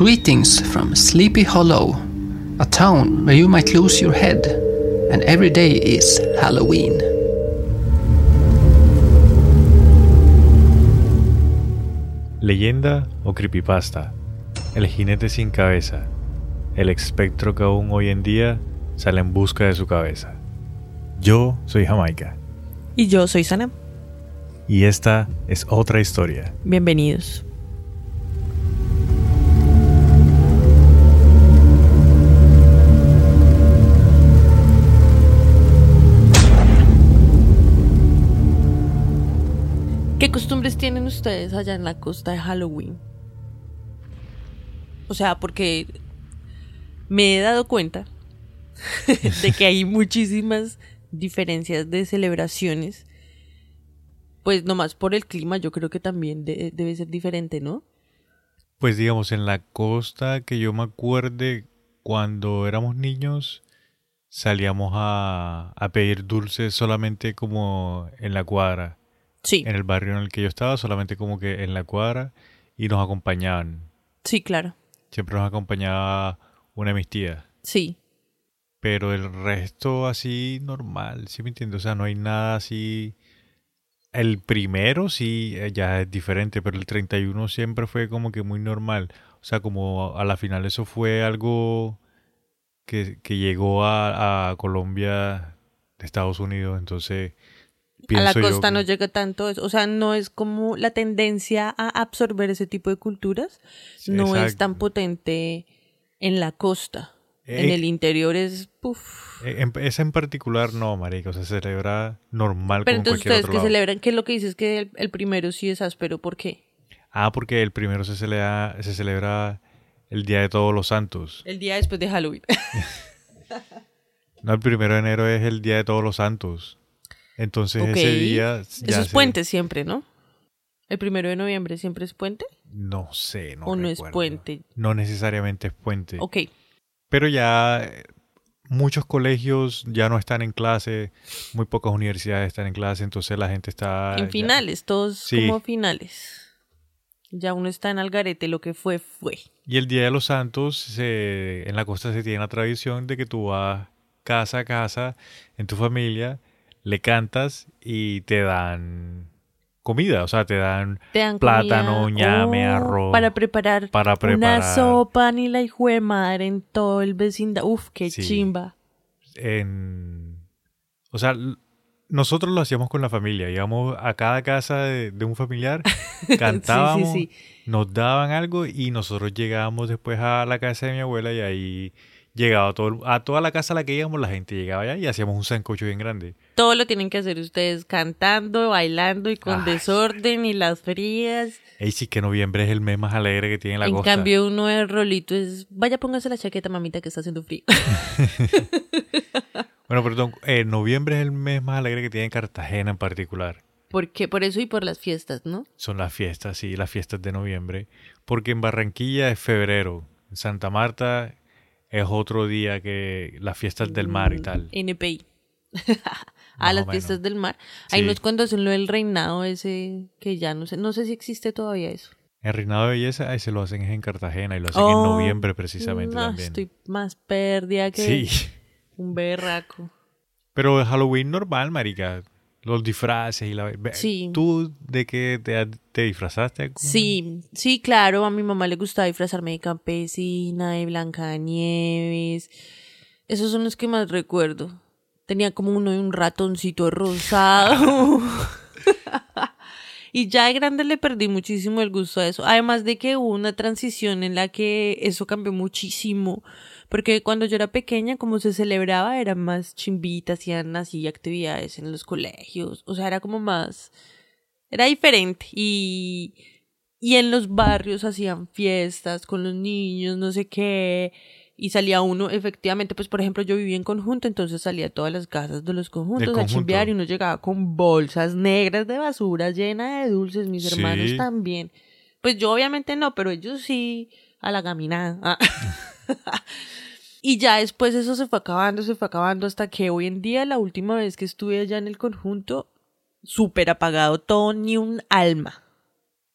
Greetings from Sleepy Hollow, a town where you might lose your head, and every day is Halloween. Leyenda o creepypasta. El jinete sin cabeza. El espectro que aún hoy en día sale en busca de su cabeza. Yo soy Jamaica. Y yo soy Sana. Y esta es otra historia. Bienvenidos. ¿Qué costumbres tienen ustedes allá en la costa de Halloween? O sea, porque me he dado cuenta de que hay muchísimas diferencias de celebraciones. Pues nomás por el clima yo creo que también de- debe ser diferente, ¿no? Pues digamos, en la costa que yo me acuerde, cuando éramos niños, salíamos a pedir dulces solamente como en la cuadra. Sí, En el barrio en el que yo estaba, solamente como que en la cuadra y nos acompañaban. sí, claro. Siempre nos acompañaba una de mis tías. Sí, Pero el resto así normal, ¿sí me entiendes? O sea, no hay nada así. El primero sí eh, ya es diferente, pero el 31 siempre fue como que muy normal. O sea, como a la final eso fue algo que, que llegó a, a Colombia de Estados Unidos, entonces a la yo costa que- no llega tanto eso. O sea, no es como la tendencia a absorber ese tipo de culturas. Sí, no es tan potente en la costa. en Eh, el interior es... puf. Eh, En, esa en particular no, marica, o sea, se celebra normal Pero como entonces cualquier ustedes otro que lado. celebran, ¿qué es lo que dices que el, el primero sí es áspero? ¿Por qué? Ah, porque el primero se celebra, se celebra el Día de Todos los Santos. El día después de Halloween. No, el primero de enero es el Día de Todos los Santos. Entonces ese día... ya Eso es se- puente siempre, ¿no? El primero de noviembre siempre es puente. No sé, no ¿O no es puente? No necesariamente es puente. Ok. Pero ya eh, muchos colegios ya no están en clase, muy pocas universidades están en clase, entonces la gente está... en ya- finales, todos Sí. como finales. Ya uno está en Algarete, lo que fue, fue. Y el Día de los Santos, se- en la costa se tiene la tradición de que tú vas casa a casa en tu familia, le cantas y te dan comida, o sea, te dan Te dan Plátano, comida, ñame, oh, arroz, Para preparar para preparar. una sopa ni la hijo de madre en todo el vecindario. Uf, qué Sí. chimba. en... O sea, nosotros lo hacíamos con la familia, íbamos a cada casa de, de un familiar, cantábamos, sí, nos daban algo y nosotros llegábamos después a la casa de mi abuela y ahí llegaba todo, a toda la casa a la que íbamos, la gente llegaba allá y hacíamos un sancocho bien grande. Todo lo tienen que hacer ustedes cantando, bailando y con Ay. desorden y las frías. Ey, sí que noviembre es el mes más alegre que tiene la en costa. cambio, uno de rolito es, vaya, póngase la chaqueta, mamita, que está haciendo frío. Bueno, perdón, eh, noviembre es el mes más alegre que tiene Cartagena en particular. Porque por eso y por las fiestas, ¿no? Son las fiestas, sí, las fiestas de noviembre. Porque en Barranquilla es febrero. En Santa Marta es otro día que las fiestas del mar y tal. NPI. A las menos. fiestas del mar. Ahí Sí. no es cuando hacen lo del reinado ese que ya no sé, no sé si existe todavía eso. En Reinado de Belleza, ahí se lo hacen en Cartagena y lo hacen en Oh, noviembre precisamente no, también. estoy más perdida que Sí. un berraco. Pero Halloween normal, marica. Los disfraces y la... Sí. ¿Tú de qué te, te disfrazaste? Sí, sí, claro, a mi mamá le gustaba disfrazarme de campesina, de Blancanieves. Esos son los que más recuerdo. Tenía como uno de un ratoncito rosado. y ya de grande le perdí muchísimo el gusto a eso. Además de que hubo una transición en la que eso cambió muchísimo. Porque cuando yo era pequeña, como se celebraba, eran más chimbitas, hacían así actividades en los colegios. O sea, era como más era diferente y, y en los barrios hacían fiestas con los niños, no sé qué, y salía uno, efectivamente, pues por ejemplo yo vivía en conjunto, entonces salía a todas las casas de los conjuntos a chimbear y uno llegaba con bolsas negras de basura llena de dulces, mis Sí. hermanos también. Pues yo obviamente no, pero ellos sí a la caminada. Ah. Y ya después eso se fue acabando, se fue acabando hasta que hoy en día, la última vez que estuve allá en el conjunto, súper apagado todo, ni un alma.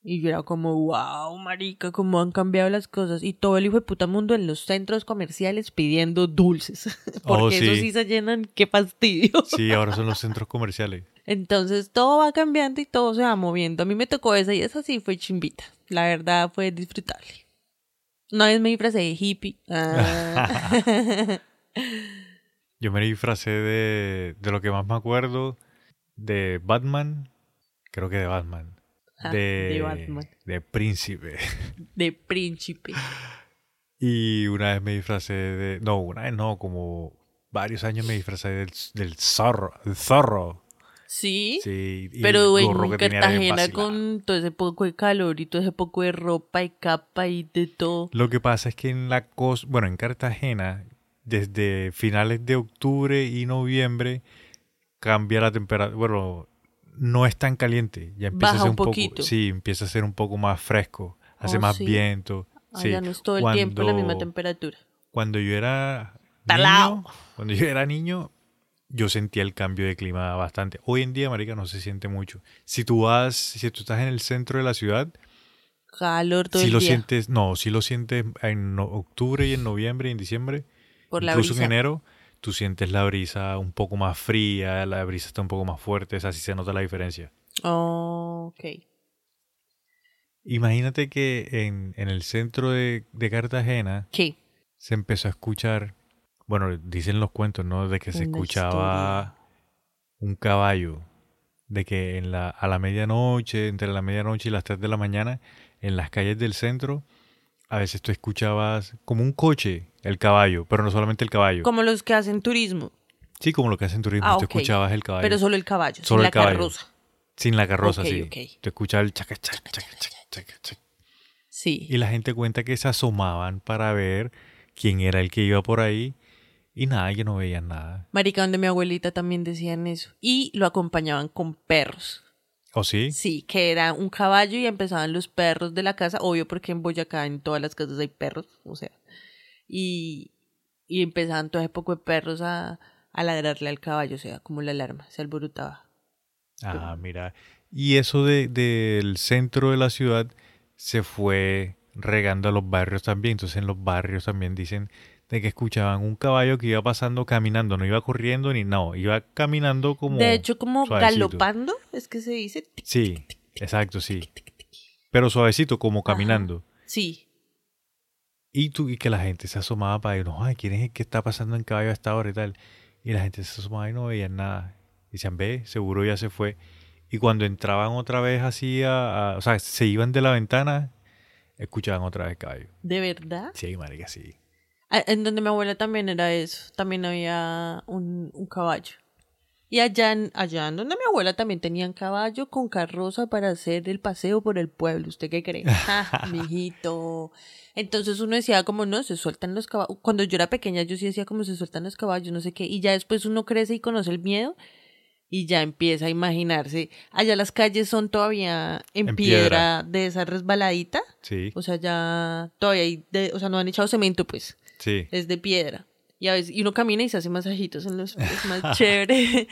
Y yo era como, wow, marica, cómo han cambiado las cosas. Y todo el hijo de puta mundo en los centros comerciales pidiendo dulces. Porque Oh, esos sí. sí se llenan, qué fastidio. Sí, ahora son los centros comerciales. Entonces todo va cambiando y todo se va moviendo. A mí me tocó esa y esa sí fue chimbita. La verdad fue disfrutable. Una vez me disfracé de hippie. Ah. Yo me disfracé de, de lo que más me acuerdo, de Batman, creo que de Batman. Ah, de, Batman. de príncipe. de príncipe. Y una vez me disfracé de... No, una vez no, como varios años me disfracé del, del zorro. El zorro. Sí. Sí. Pero en Cartagena con todo ese poco de calor y todo ese poco de ropa y capa y de todo. Lo que pasa es que en la costa, bueno, en Cartagena, desde finales de octubre y noviembre, cambia la temperatura. Bueno, no es tan caliente. Ya empieza Baja a ser un un poco. poquito. Sí, empieza a ser un poco más fresco. Hace Oh, más sí. viento. Sí. Allá no es todo el tiempo la misma temperatura. Cuando yo era Talao. niño, cuando yo era niño, yo sentía el cambio de clima bastante. Hoy en día, marica, no se siente mucho. Si tú vas, si tú estás en el centro de la ciudad, Calor todo si el lo día. sientes, no, si lo sientes en octubre y en noviembre y en diciembre, por la incluso brisa. en enero, tú sientes la brisa un poco más fría, la brisa está un poco más fuerte, así se nota la diferencia. Oh, ok. Imagínate que en, en el centro de, de Cartagena ¿Qué? se empezó a escuchar, bueno, dicen los cuentos, ¿no? De que se Una escuchaba un caballo, de que en la, a la medianoche, entre la medianoche y las 3 de la mañana, en las calles del centro, a veces tú escuchabas como un coche, el caballo, pero no solamente el caballo. Como los que hacen turismo, Sí, como lo que hacen turismo, Ah, tú escuchabas el caballo. pero solo el caballo, Solo sin el la caballo. carroza. Sin la carroza, Ok, sí. ok. Tú escuchabas el chaca, chaca, chaca, chaca, chaca. Sí. Y la gente cuenta que se asomaban para ver quién era el que iba por ahí. Y nada, que no veían nada. Marica, donde mi abuelita también decían eso. Y lo acompañaban con perros. ¿O sí? Sí, que era un caballo y empezaban los perros de la casa, obvio porque en Boyacá en todas las casas hay perros, o sea, y, y empezaban todo ese poco de perros a, a ladrarle al caballo, o sea, como la alarma, se alborotaba. Ah, mira. Y eso de, del centro de la ciudad se fue regando a los barrios también. Entonces en los barrios también dicen de que escuchaban un caballo que iba pasando caminando, no iba corriendo ni no, iba caminando como... de hecho, como suavecito. galopando, es que se dice. Sí, exacto, sí. Pero suavecito, como caminando. Sí, Y, tú, y que la gente se asomaba para ver, no, ay, ¿quién es el que está pasando en caballo a esta hora y tal? Y la gente se asomaba y no veían nada. Y decían, ve, seguro ya se fue. Y cuando entraban otra vez así, a, a- o sea, se iban de la ventana, escuchaban otra vez caballo. ¿de verdad? Sí, marica, sí. Ah, En donde mi abuela también era eso, también había un, un caballo. Y allá en, allá en donde mi abuela también tenían caballo con carroza para hacer el paseo por el pueblo. ¿Usted qué cree? Ah, mijito. Entonces uno decía como, no, se sueltan los caballos. Cuando yo era pequeña yo sí decía como se sueltan los caballos, no sé qué. Y ya después uno crece y conoce el miedo y ya empieza a imaginarse. Allá las calles son todavía en, En piedra, piedra. de esa resbaladita. Sí, O sea, ya todavía hay, de, o sea, no han echado cemento pues sí. es de piedra. Y a veces y uno camina y se hace masajitos en los pies, es más chévere.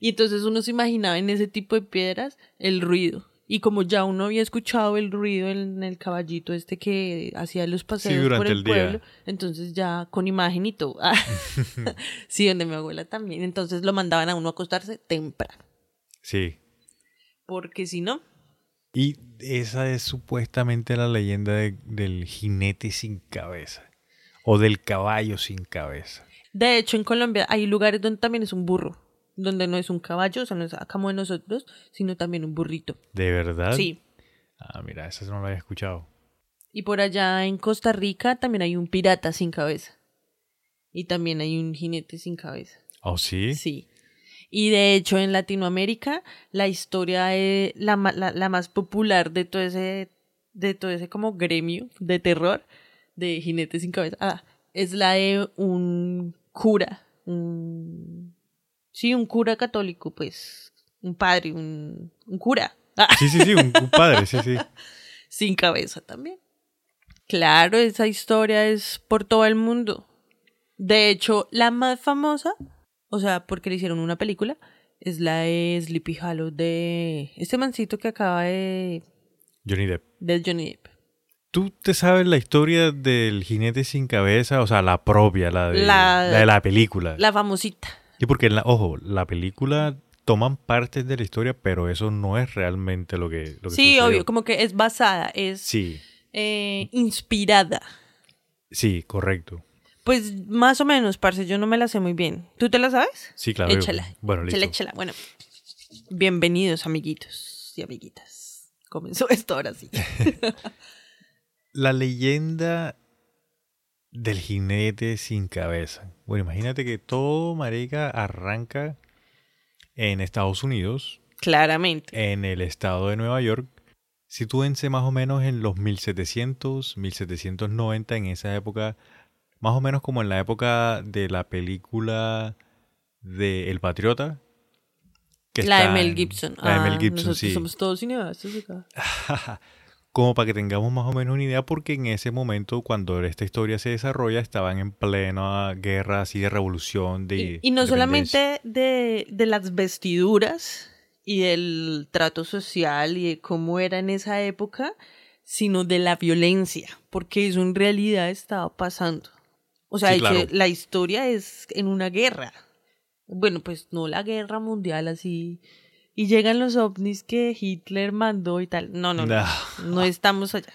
Y entonces uno se imaginaba en ese tipo de piedras el ruido. Y como ya uno había escuchado el ruido en el caballito este que hacía los paseos por durante el, el día. pueblo, entonces ya con imagen y todo. Sí, donde mi abuela también. Entonces lo mandaban a uno a acostarse temprano. Sí. Porque si no, Y esa es supuestamente la leyenda de- del jinete sin cabeza. O del caballo sin cabeza. De hecho, en Colombia hay lugares donde también es un burro, donde no es un caballo, o sea, no es como de nosotros, sino también un burrito. ¿De verdad? Sí. Ah, mira, esa no la había escuchado. Y por allá en Costa Rica también hay un pirata sin cabeza. Y también hay un jinete sin cabeza. ¿Oh, sí? Sí. Y de hecho en Latinoamérica la historia es la, la, la más popular de todo ese de todo ese como gremio de terror de jinetes sin cabeza ah, es la de un cura, un sí, un cura católico, pues, un padre, un, un cura ah, Sí, sí, sí, un, un padre, sí, sí. sin cabeza también. Claro, esa historia es por todo el mundo. De hecho, la más famosa, o sea, porque le hicieron una película, es la de Sleepy Hollow de este mancito que acaba de Johnny Depp. de Johnny Depp. ¿Tú te sabes la historia del jinete sin cabeza? O sea, la propia, la de La- la, de la película. La famosita. Y porque, en la, ojo, la película toman partes de la historia, pero eso no es realmente lo que, lo que Sí, sucedió. obvio, como que es basada, es Sí, eh, inspirada. sí, correcto. Pues más o menos, parce, yo no me la sé muy bien. ¿Tú te la sabes? Sí, claro. Échala. Bueno, listo. Échala, échala. Bueno, bienvenidos, amiguitos y amiguitas. Comenzó esto ahora sí. La leyenda del jinete sin cabeza. Bueno, imagínate que todo, marica, arranca en Estados Unidos, Claramente. en el estado de Nueva York. Sitúense más o menos en los 1700, 1790, en esa época, más o menos como en la época de la película de El Patriota. que La de Mel Gibson. La de Mel Ah, Gibson, sí. somos todos cineastas acá. como para que tengamos más o menos una idea, porque en ese momento, cuando esta historia se desarrolla, estaban en plena guerra así de revolución, de Y, y no solamente de, de las vestiduras y del trato social y de cómo era en esa época, sino de la violencia, porque eso en realidad estaba pasando. O sea, Sí, que claro. la historia es en una guerra. Bueno, pues no la guerra mundial así. Y llegan los ovnis que Hitler mandó y tal. No, no, no. No. No estamos allá.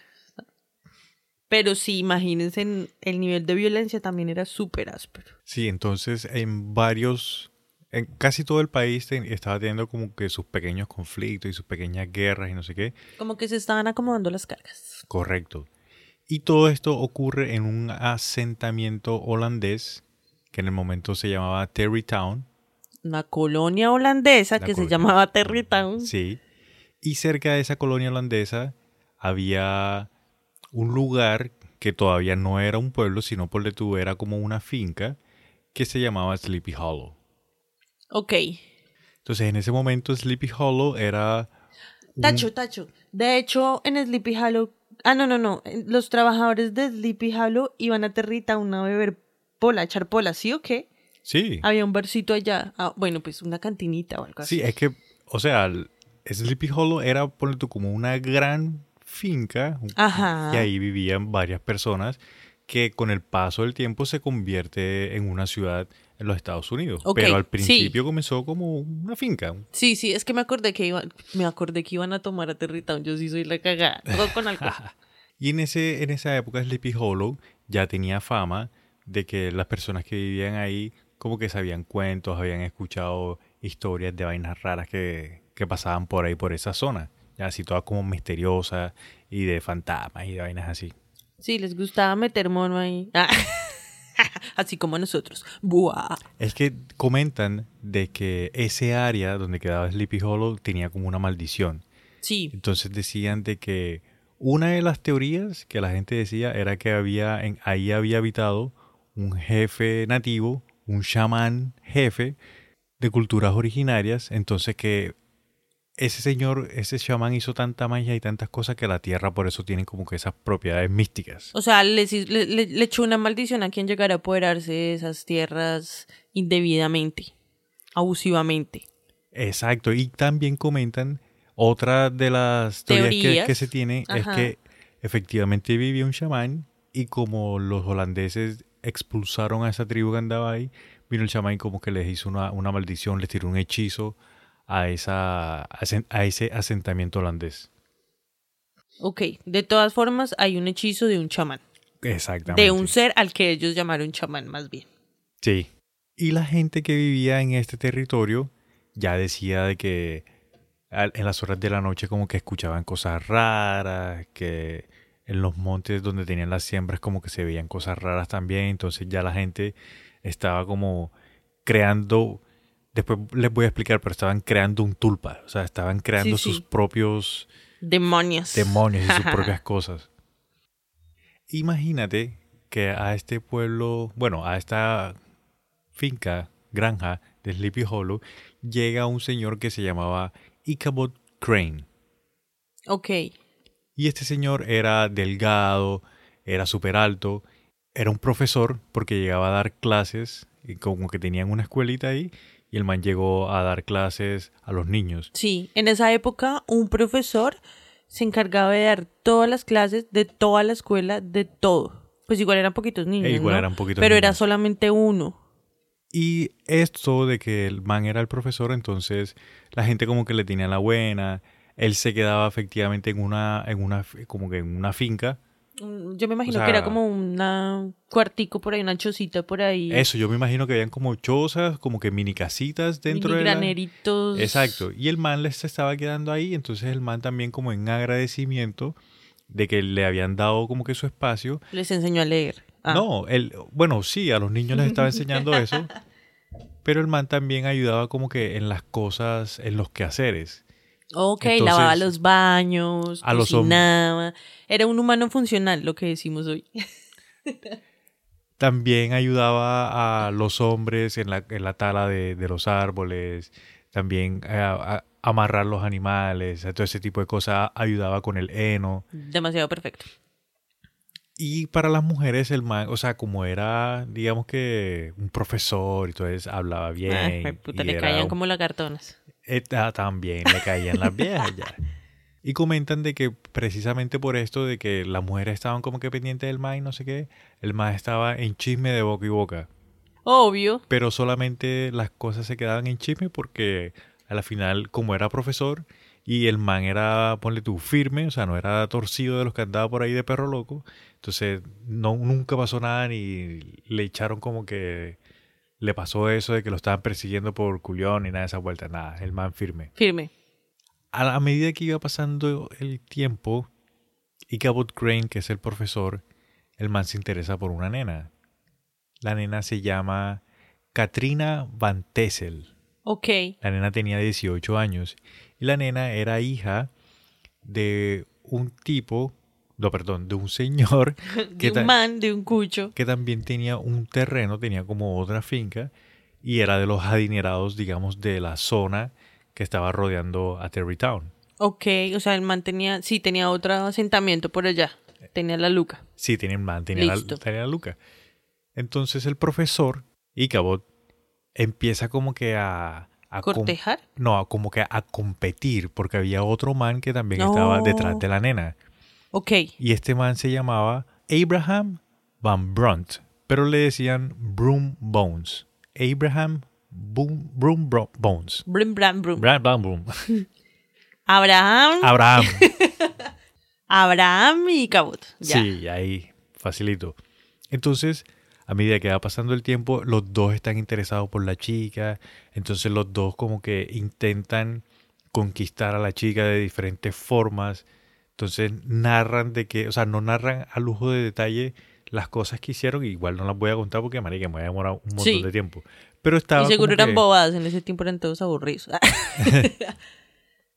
Pero sí, imagínense, en- el nivel de violencia también era súper áspero. Sí, entonces en varios, en casi todo el país te- estaba teniendo como que sus pequeños conflictos y sus pequeñas guerras y no sé qué. Como que se estaban acomodando las cargas. Correcto. Y todo esto ocurre en un asentamiento holandés que en el momento se llamaba Terrytown. Una colonia holandesa La que se llamaba Terrytown. Sí. Y cerca de esa colonia holandesa había un lugar que todavía no era un pueblo, sino por tú era como una finca que se llamaba Sleepy Hollow. Ok. Entonces en ese momento Sleepy Hollow era... un- Tacho, tacho. De hecho, en Sleepy Hollow. Ah, no, no, no. Los trabajadores de Sleepy Hollow iban a Terrytown a beber pola, a echar pola, ¿sí o qué? Sí. Había un barcito allá. Ah, bueno, pues una cantinita o algo así. Sí, es que, o sea, el- Sleepy Hollow era, ponle tú, como una gran finca Ajá. y ahí vivían varias personas que con el paso del tiempo se convierte en una ciudad en los Estados Unidos. Ok, Pero al sí. principio comenzó como una finca. Sí, sí, es que me acordé que iban, me acordé que iban a tomar a Terrytown. Yo sí soy la cagada. Todo con alcohol. Y en, ese, en esa época Sleepy Hollow ya tenía fama de que las personas que vivían ahí como que sabían cuentos, habían escuchado historias de vainas raras que, que pasaban por ahí, por esa zona. Ya así todas como misteriosas y de fantasmas y de vainas así. Sí, les gustaba meter mono ahí. Ah. Así como nosotros. Buah. Es que comentan de que ese área donde quedaba Sleepy Hollow tenía como una maldición. Sí. Entonces decían de que una de las teorías que la gente decía era que había en, ahí había habitado un jefe nativo, un chamán jefe de culturas originarias, entonces que ese señor, ese chamán hizo tanta magia y tantas cosas que la tierra por eso tiene como que esas propiedades místicas. O sea, le, le- le echó una maldición a quien llegara a apoderarse de esas tierras indebidamente, abusivamente. Exacto, y también comentan otra de las teorías, que- Teorías. Que, se tiene es que efectivamente vivía un chamán y como los holandeses expulsaron a esa tribu que andaba ahí, vino el chamán y como que les hizo una, una maldición, les tiró un hechizo a, esa, a ese- asentamiento holandés. Ok, de todas formas hay un hechizo de un chamán. Exactamente. De un ser al que ellos llamaron chamán, más bien. Sí. Y la gente que vivía en este territorio ya decía de que en las horas de la noche como que escuchaban cosas raras, que en los montes donde tenían las siembras como que se veían cosas raras también, entonces ya la gente estaba como creando, después les voy a explicar, pero estaban creando un tulpa, o sea, estaban creando Sí, sí. sus propios Demonios. demonios y sus propias cosas. Imagínate que a este pueblo, bueno, a esta finca, granja de Sleepy Hollow, llega un señor que se llamaba Ichabod Crane. Ok. Y este señor era delgado, era súper alto, era un profesor porque llegaba a dar clases, y como que tenían una escuelita ahí, y el man llegó a dar clases a los niños. Sí, en esa época un profesor se encargaba de dar todas las clases de toda la escuela, de todo. Pues igual eran poquitos niños. E igual ¿no? eran poquitos Pero era solamente uno. Y esto de que el man era el profesor, entonces la gente como que le tenía la buena. Él se quedaba efectivamente en una, en una, como que en una finca. Mm, Yo me imagino sea- que era como una cuartico por ahí, una chocita por ahí. Eso, yo me imagino que habían como chozas, como que mini casitas dentro mini de la... graneritos. Exacto. Y el man les estaba quedando ahí, entonces el man también como en agradecimiento de que le habían dado como que su espacio. Les enseñó a leer. Ah. No, él, bueno, sí, a los niños les estaba enseñando eso, pero el man también ayudaba como que en las cosas, en los quehaceres. Ok, Entonces, lavaba los baños, a los cocinaba. Era un humano funcional, lo que decimos hoy. También ayudaba a los hombres en la, en la tala de, de los árboles, también a, a- amarrar los animales, a todo ese tipo de cosas, ayudaba con el heno. Demasiado perfecto. Y para las mujeres el man, o sea, como era, digamos que un profesor entonces hablaba bien. Ah, jue puta, y le caían un- como lagartonas. Eh, ah, también le caían las viejas ya. Y comentan de que precisamente por esto de que las mujeres estaban como que pendientes del man y no sé qué, el man estaba en chisme de boca y boca. Obvio. Pero solamente las cosas se quedaban en chisme porque a la final, como era profesor y el man era, ponle tú, firme, o sea, no era torcido de los que andaba por ahí de perro loco, entonces no, nunca pasó nada ni le echaron como que le pasó eso de que lo estaban persiguiendo por culión ni nada de esa vuelta, nada, el man firme. Firme. A medida que iba pasando el tiempo, y Cabot Crane, que es el profesor, el man se interesa por una nena. La nena se llama Katrina Van Tessel. Ok. La nena tenía 18 años y la nena era hija de un tipo, no, perdón, de un señor De que, un man, de un cucho. que también tenía un terreno, tenía como otra finca y era de los adinerados, digamos, de la zona que estaba rodeando a Terrytown. Ok, o sea, el man tenía, sí, tenía otro asentamiento por allá. Tenía la luca. Sí, tenía, man, tenía, la, tenía la Luca. Entonces el profesor y Cabot empieza como que a... a com- ¿Cortejar? no, como que a competir, porque había otro man que también No. estaba detrás de la nena. Ok. Y este man se llamaba Abraham Van Brunt, pero le decían Broom Bones. Abraham Boom, Broom Bro- Bones. Bra- Bam, boom. Abraham, Abraham. Abraham y Cabot. Ya. Sí, ahí, facilito. Entonces, a medida que va pasando el tiempo, los dos están interesados por la chica. Entonces los dos como que intentan conquistar a la chica de diferentes formas. Entonces narran de que, o sea, no narran a lujo de detalle las cosas que hicieron. Igual no las voy a contar porque, marica, me voy a demorar un montón Sí. de tiempo. Pero estaba Y seguro eran que- bobadas, en ese tiempo eran todos aburridos.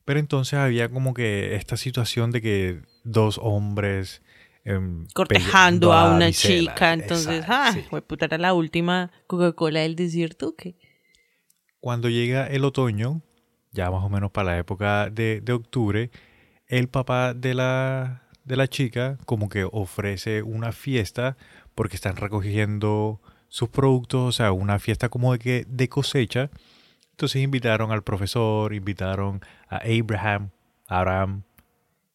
Pero entonces había como que esta situación de que dos hombres... em, Cortejando a una Gisela. chica, entonces, Exacto, ah, sí. puta, era la última Coca-Cola del desierto, ¿qué? Cuando llega el otoño, ya más o menos para la época de, de octubre, el papá de la, de la chica como que ofrece una fiesta porque están recogiendo sus productos, o sea, una fiesta como de, que, de cosecha. Entonces invitaron al profesor, invitaron a Abraham, Abraham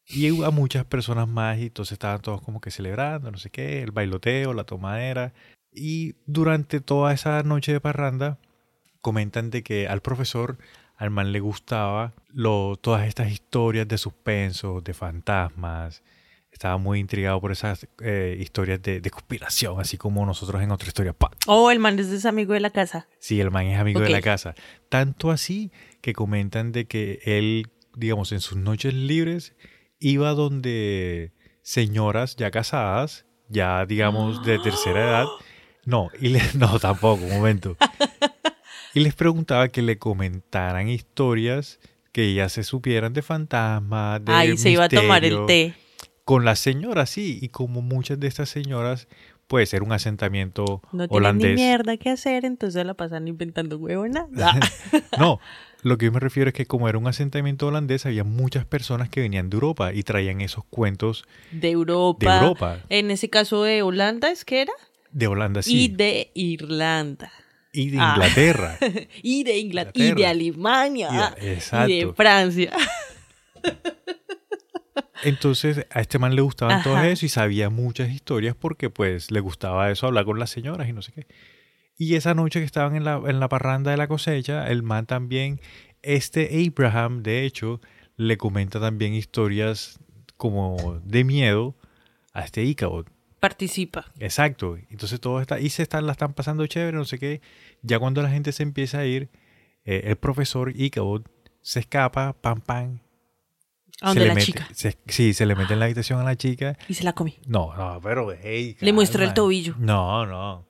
y a muchas personas más y entonces estaban todos como que celebrando, no sé qué, el bailoteo, la tomadera. Y durante toda esa noche de parranda, comentan de que al profesor, al man le gustaba lo, todas estas historias de suspenso, de fantasmas. Estaba muy intrigado por esas eh, historias de, de conspiración, así como nosotros en otra historia. Oh, el man es amigo de la casa. Sí, el man es amigo de la casa. Tanto así que comentan de que él, digamos, en sus noches libres iba donde señoras ya casadas, ya digamos de tercera edad. No, y le- no, tampoco, un momento. Y les preguntaba que le comentaran historias que ellas se supieran de fantasmas, de Ahí se iba a tomar el misterio. té. Con las señoras, sí, y como muchas de estas señoras, puede ser un asentamiento No tienen ni holandés. mierda que hacer, entonces la pasan inventando huevona. No, lo que yo me refiero es que como era un asentamiento holandés, había muchas personas que venían de Europa y traían esos cuentos de Europa. de Europa, En ese caso de Holanda, ¿es que era? de Holanda Y sí, de Irlanda. Y de Ah. Inglaterra. y de Inglaterra. Y de. Alemania. Y de- Y de. Francia. Entonces a este man le gustaban todo Ajá. eso y sabía muchas historias porque pues le gustaba eso, hablar con las señoras y no sé qué. Y esa noche que estaban en la, en la parranda de la cosecha, el man también, este Abraham, de hecho, le comenta también historias como de miedo a este Ichabod. Participa. Exacto. Entonces todo está, y se están, la están pasando chévere, no sé qué. Ya cuando la gente se empieza a ir, eh, el profesor Ichabod se escapa, pam, pam. A donde la mete- chica. se- sí, se le mete en la habitación a la chica. Y se la come. No, no, pero hey, Le muestra el tobillo. No, no.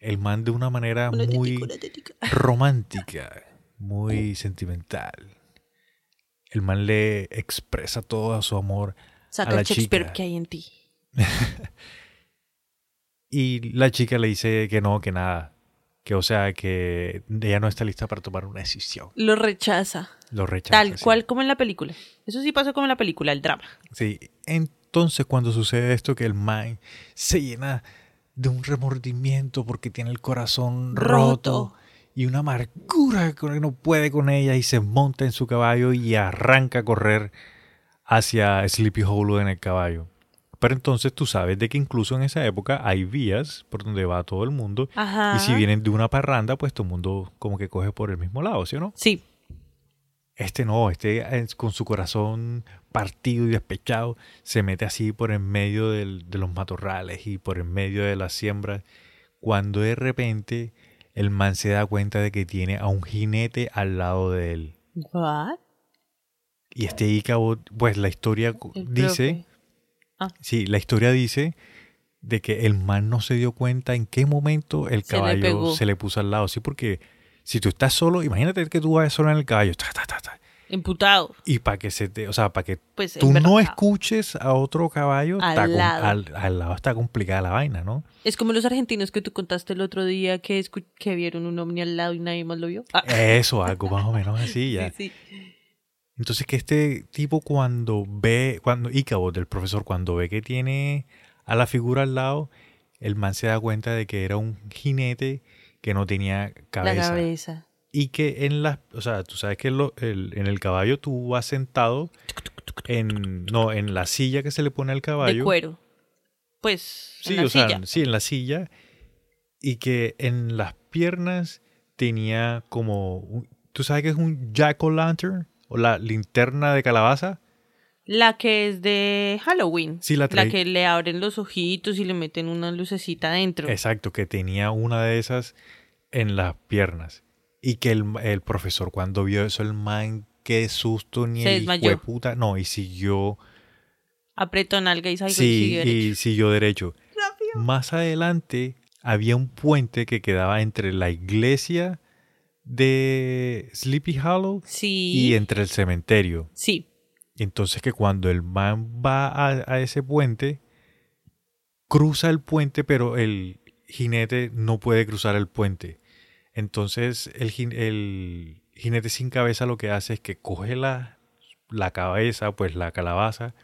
El man de una manera Una muy una romántica, muy sentimental. El man le expresa todo su amor Saca a la el Shakespeare chica. que hay en ti. y la chica le dice que no, que nada. Que o sea, que ella no está lista para tomar una decisión. Lo rechaza. Lo rechaza. Tal sí. cual como en la película. Eso sí pasó como en la película, el drama. Sí, entonces cuando sucede esto que el man se llena de un remordimiento porque tiene el corazón roto, Roto. y una amargura que no puede con ella y se monta en su caballo y arranca a correr hacia Sleepy Hollow en el caballo. Pero entonces tú sabes de que incluso en esa época hay vías por donde va todo el mundo Ajá. y si vienen de una parranda pues todo el mundo como que coge por el mismo lado, ¿sí o no? Sí. Este no, este eh, con su corazón partido y despechado se mete así por en medio del- de los matorrales y por en medio de las siembras, cuando de repente el man se da cuenta de que tiene a un jinete al lado de él. What? Y este Ichabod, pues la historia El dice, profe. Sí, la historia dice de que el man no se dio cuenta en qué momento el Se le caballo pegó. se le puso al lado, sí, porque si tú estás solo, imagínate que tú vas solo en el caballo, ta, ta, ta, ta, Emputado. y para que se te, o sea, para que Pues tú no escuches a otro caballo, Al está lado. al, al lado está complicada la vaina, ¿no? Es como los argentinos que tú contaste el otro día que, que vieron un ovni al lado y nadie más lo vio. Ah, Eso, algo más o menos así ya. sí, sí. Entonces que este tipo cuando ve, cuando Ichabod, el profesor, cuando ve que tiene a la figura al lado, el man se da cuenta de que era un jinete que no tenía La cabeza. cabeza. Y que en la, o sea, tú sabes que lo- el- en el caballo tú vas sentado en, no, en la silla que se le pone al caballo. De cuero. Pues, en Sí, la o sea, sí, en la silla. Y que en las piernas tenía como. ¿Tú sabes que es un jack-o'-lantern? O la linterna de calabaza. La que es de Halloween. Sí, la La que le abren los ojitos y le meten una lucecita adentro. Exacto, que tenía una de esas en las piernas. Y que el, el profesor, cuando vio eso, el man, qué susto, ni Se el hijueputa. No, y siguió. Apretó nalga y salgo y Sí, sigue derecho. y siguió derecho. Más adelante había un puente que quedaba entre la iglesia de Sleepy Hollow Sí. y entre el cementerio. Sí. Entonces que cuando el man va a, a ese puente, cruza el puente, pero el jinete no puede cruzar el puente. Entonces el jinete sin cabeza lo que hace es que coge la, la cabeza, pues la calabaza,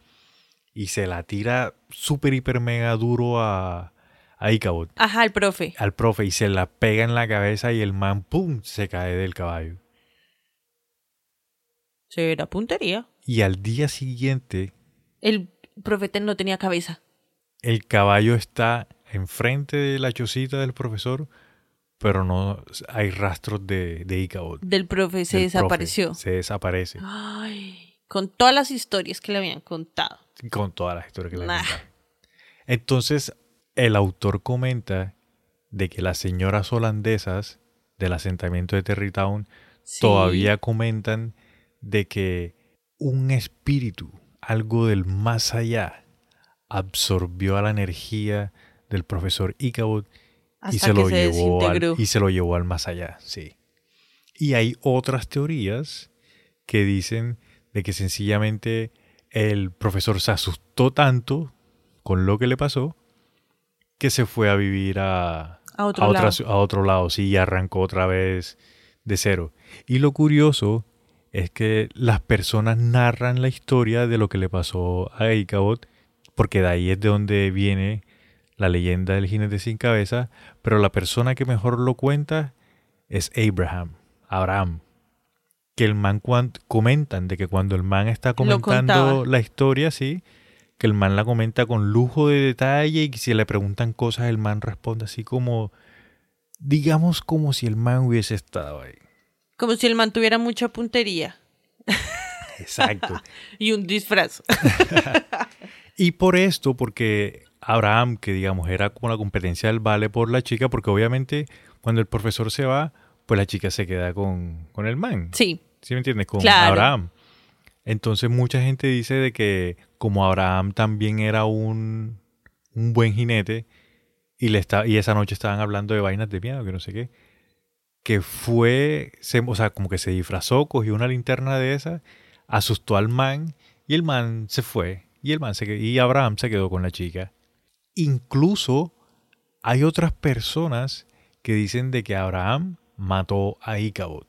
y se la tira súper, hiper, mega duro a, a Ichabod, Ajá, el profe. al profe, y se la pega en la cabeza y el man, ¡pum!, se cae del caballo. Será puntería. Y al día siguiente El profeta no tenía cabeza. el caballo está enfrente de la chocita del profesor, pero no hay rastros de, de. Del profe se del profe. desapareció. Se desaparece. Ay, con todas las historias que le habían contado. Con todas las historias que le Nah. contaron. Entonces, el autor comenta de que las señoras holandesas del asentamiento de Terrytown Sí. todavía comentan de que un espíritu, algo del más allá, absorbió a la energía del profesor Ichabod Hasta y se lo se llevó al, y se lo llevó al más allá, sí. Y hay otras teorías que dicen de que sencillamente el profesor se asustó tanto con lo que le pasó que se fue a vivir a, A otro a, lado. a otro lado, sí, y arrancó otra vez de cero. Y lo curioso es que las personas narran la historia de lo que le pasó a Ichabod, porque de ahí es de donde viene la leyenda del jinete sin cabeza, pero la persona que mejor lo cuenta es Abraham, Abraham, que el man comentan de que cuando el man está comentando la historia, sí, que el man la comenta con lujo de detalle y que si le preguntan cosas el man responde así como, digamos como si el man hubiese estado ahí. Como si el man tuviera mucha puntería Exacto. y un disfraz. y por esto, porque Abraham, que digamos era como la competencia del vale por la chica, porque obviamente cuando el profesor se va, pues la chica se queda con, con el man. Sí, ¿Sí me entiendes? Con Claro. Abraham. Entonces mucha gente dice de que como Abraham también era un, un buen jinete y, le está, y esa noche estaban hablando de vainas de miedo, que no sé qué, que fue, se, o sea, como que se disfrazó, cogió una linterna de esa, asustó al man y el man se fue y el man se, y Abraham se quedó con la chica. Incluso hay otras personas que dicen de que Abraham mató a Icabod.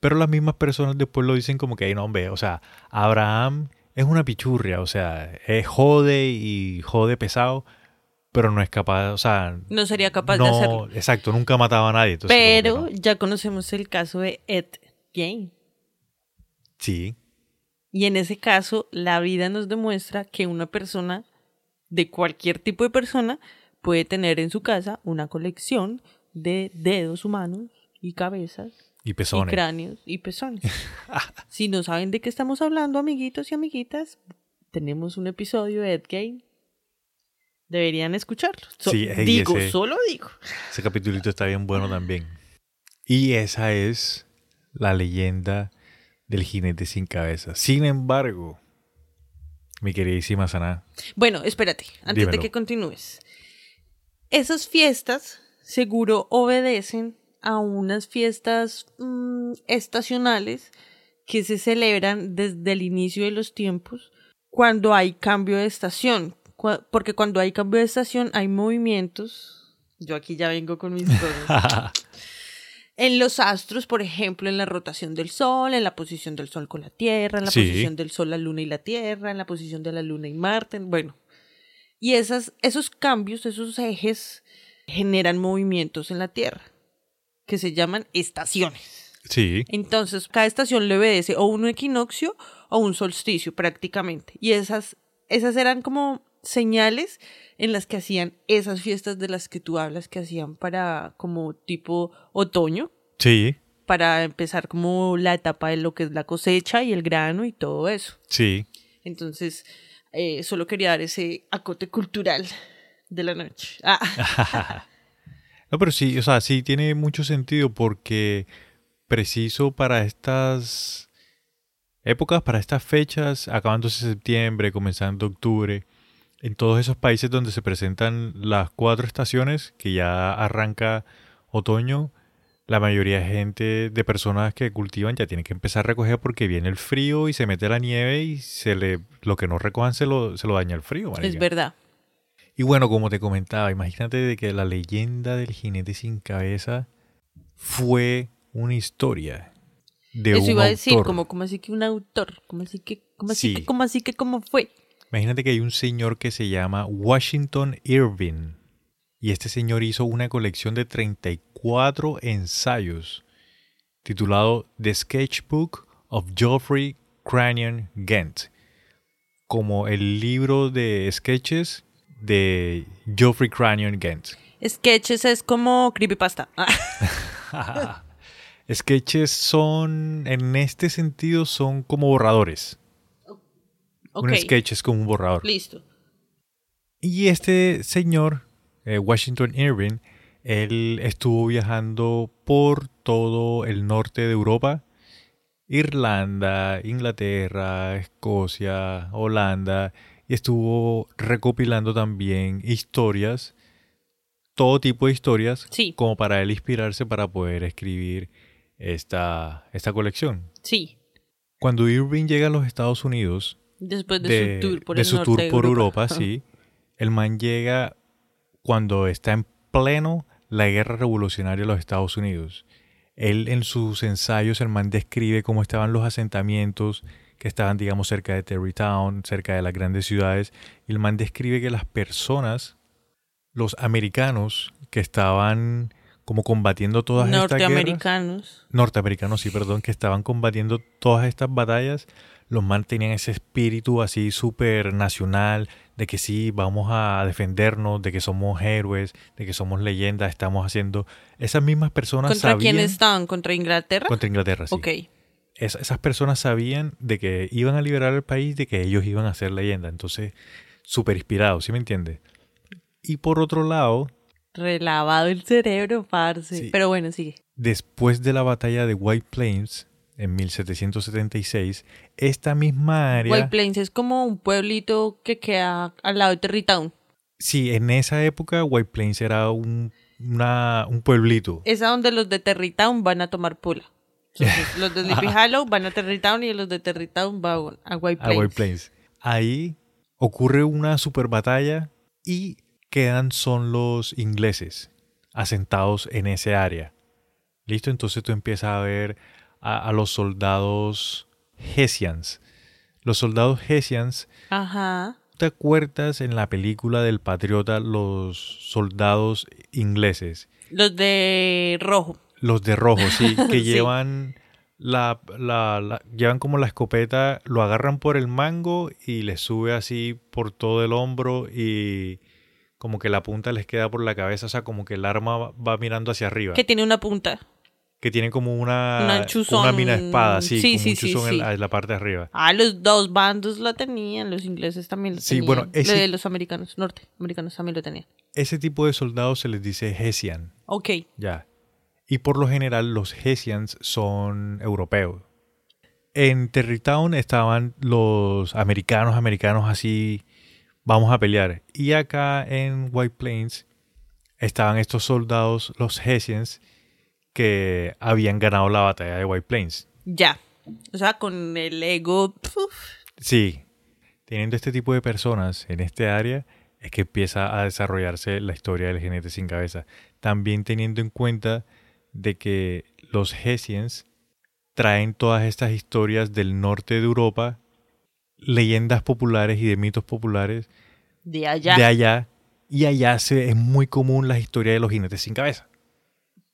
Pero las mismas personas después lo dicen como que, "Ay, no, hombre, o sea, Abraham es una pichurria, o sea, es jode y jode pesado, pero no es capaz, o sea, no sería capaz no, de hacerlo. exacto, nunca mataba a nadie. entonces Pero no. ya conocemos el caso de Ed Gein. Sí, Y en ese caso, la vida nos demuestra que una persona, de cualquier tipo de persona, puede tener en su casa una colección de dedos humanos y cabezas y y pezones. cráneos y pezones. si no saben de qué estamos hablando, amiguitos y amiguitas, tenemos un episodio de Ed. Deberían escucharlo. So- Sí, digo, ese- solo digo. Ese capitulito está bien bueno también. Y esa es la leyenda del jinete sin cabeza. Sin embargo, mi queridísima Sana, Bueno, espérate, antes Dímelo. de que continúes. Esas fiestas seguro obedecen a unas fiestas mm, estacionales que se celebran desde el inicio de los tiempos cuando hay cambio de estación. Porque cuando hay cambio de estación hay movimientos. Yo aquí ya vengo con mis cosas. En los astros, por ejemplo, en la rotación del Sol, en la posición del Sol con la Tierra, en la Sí. posición del Sol, la Luna y la Tierra, en la posición de la Luna y Marte, bueno. Y esas, esos cambios, esos ejes, generan movimientos en la Tierra, que se llaman estaciones. sí, Entonces, cada estación le obedece o un equinoccio o un solsticio prácticamente. Y esas, esas eran como señales en las que hacían esas fiestas de las que tú hablas, que hacían para como tipo otoño, sí, para empezar como la etapa de lo que es la cosecha y el grano y todo eso. sí. Entonces, eh, solo quería dar ese acote cultural de la noche. Ah, No, pero sí, o sea, sí tiene mucho sentido porque preciso para estas épocas, para estas fechas, acabándose septiembre, comenzando octubre, en todos esos países donde se presentan las cuatro estaciones, que ya arranca otoño, la mayoría de gente, de personas que cultivan ya tienen que empezar a recoger porque viene el frío y se mete la nieve y se le, lo que no recojan se lo, se lo daña el frío. es verdad. Y bueno, como te comentaba, imagínate de que la leyenda del jinete sin cabeza fue una historia de Eso un iba a decir, autor. como, como así que un autor, como así que, como así Sí. que, como así que, como fue. Imagínate que hay un señor que se llama Washington Irving. Y este señor hizo una colección de 34 ensayos titulado The Sketchbook of Geoffrey Cranion Gent. Como el libro de sketches de Geoffrey Cranion Gent. Sketches es como creepypasta. Ah, Sketches son, en este sentido, son como borradores. Un sketch es como un borrador. listo. Y este señor, eh, Washington Irving, él estuvo viajando por todo el norte de Europa, Irlanda, Inglaterra, Escocia, Holanda, y estuvo recopilando también historias, todo tipo de historias, Sí. como para él inspirarse para poder escribir esta, esta colección. Sí, Cuando Irving llega a los Estados Unidos, después de, de, su tour por de el su norte tour de por Europa. Europa, sí. El man llega cuando está en pleno la guerra revolucionaria de los Estados Unidos. Él en sus ensayos, el man describe cómo estaban los asentamientos que estaban, digamos, cerca de Terrytown, cerca de las grandes ciudades. Y el man describe que las personas, los americanos que estaban como combatiendo todas estas guerras. Norteamericanos. Norteamericanos, sí, perdón, que estaban combatiendo todas estas batallas. Los man tenían ese espíritu así súper nacional, de que sí, vamos a defendernos, de que somos héroes, de que somos leyendas, estamos haciendo... Esas mismas personas ¿Contra sabían... quién estaban? ¿Contra Inglaterra? Contra Inglaterra, sí. Ok. Es- esas personas sabían de que iban a liberar el país, de que ellos iban a ser leyenda. Entonces, súper inspirados, ¿sí me entiendes? Y por otro lado, Relavado el cerebro, parce. Sí. Pero bueno, sigue. después de la batalla de White Plains en 1776, esta misma área... White Plains es como un pueblito que queda al lado de Terrytown. Sí, en esa época White Plains era un, una- un pueblito. Es a donde los de Terrytown van a tomar pula. Entonces, los de Sleepy Hollow van a Terrytown y los de Terrytown van a White a Plains. White Plains. Ahí ocurre una super batalla y quedan son los ingleses asentados en ese área. ¿Listo? Entonces tú empiezas a ver a, a los soldados Hessians. Los soldados Hessians, Ajá. ¿te acuerdas en la película del Patriota los soldados ingleses? Los de rojo. Los de rojo, sí, que Sí. llevan la, la- la- llevan como la escopeta, lo agarran por el mango y les sube así por todo el hombro y como que la punta les queda por la cabeza, o sea, como que el arma va, mirando hacia arriba. Que tiene una punta. Que tiene como una, Una chuzón. una mina espada, sí, Sí, como sí, un chuzón en sí. la, en la parte de arriba. Ah, los dos bandos la tenían. Los ingleses también lo Sí, tenían. bueno, ese- Lo de los americanos, norteamericanos también lo tenían. Ese tipo de soldados se les dice Hessian, Ok. ya. Y por lo general los Hessians son europeos. En Terrytown estaban los americanos, americanos así, vamos a pelear. Y acá en White Plains estaban estos soldados, los Hessians, que habían ganado la batalla de White Plains. Ya. O sea, con el ego. puf, Sí, teniendo este tipo de personas en este área, es que empieza a desarrollarse la historia del jinete sin cabeza. También teniendo en cuenta de que los Hessians traen todas estas historias del norte de Europa, leyendas populares y de mitos populares de allá. de allá, y allá se, es muy común la historia de los jinetes sin cabeza.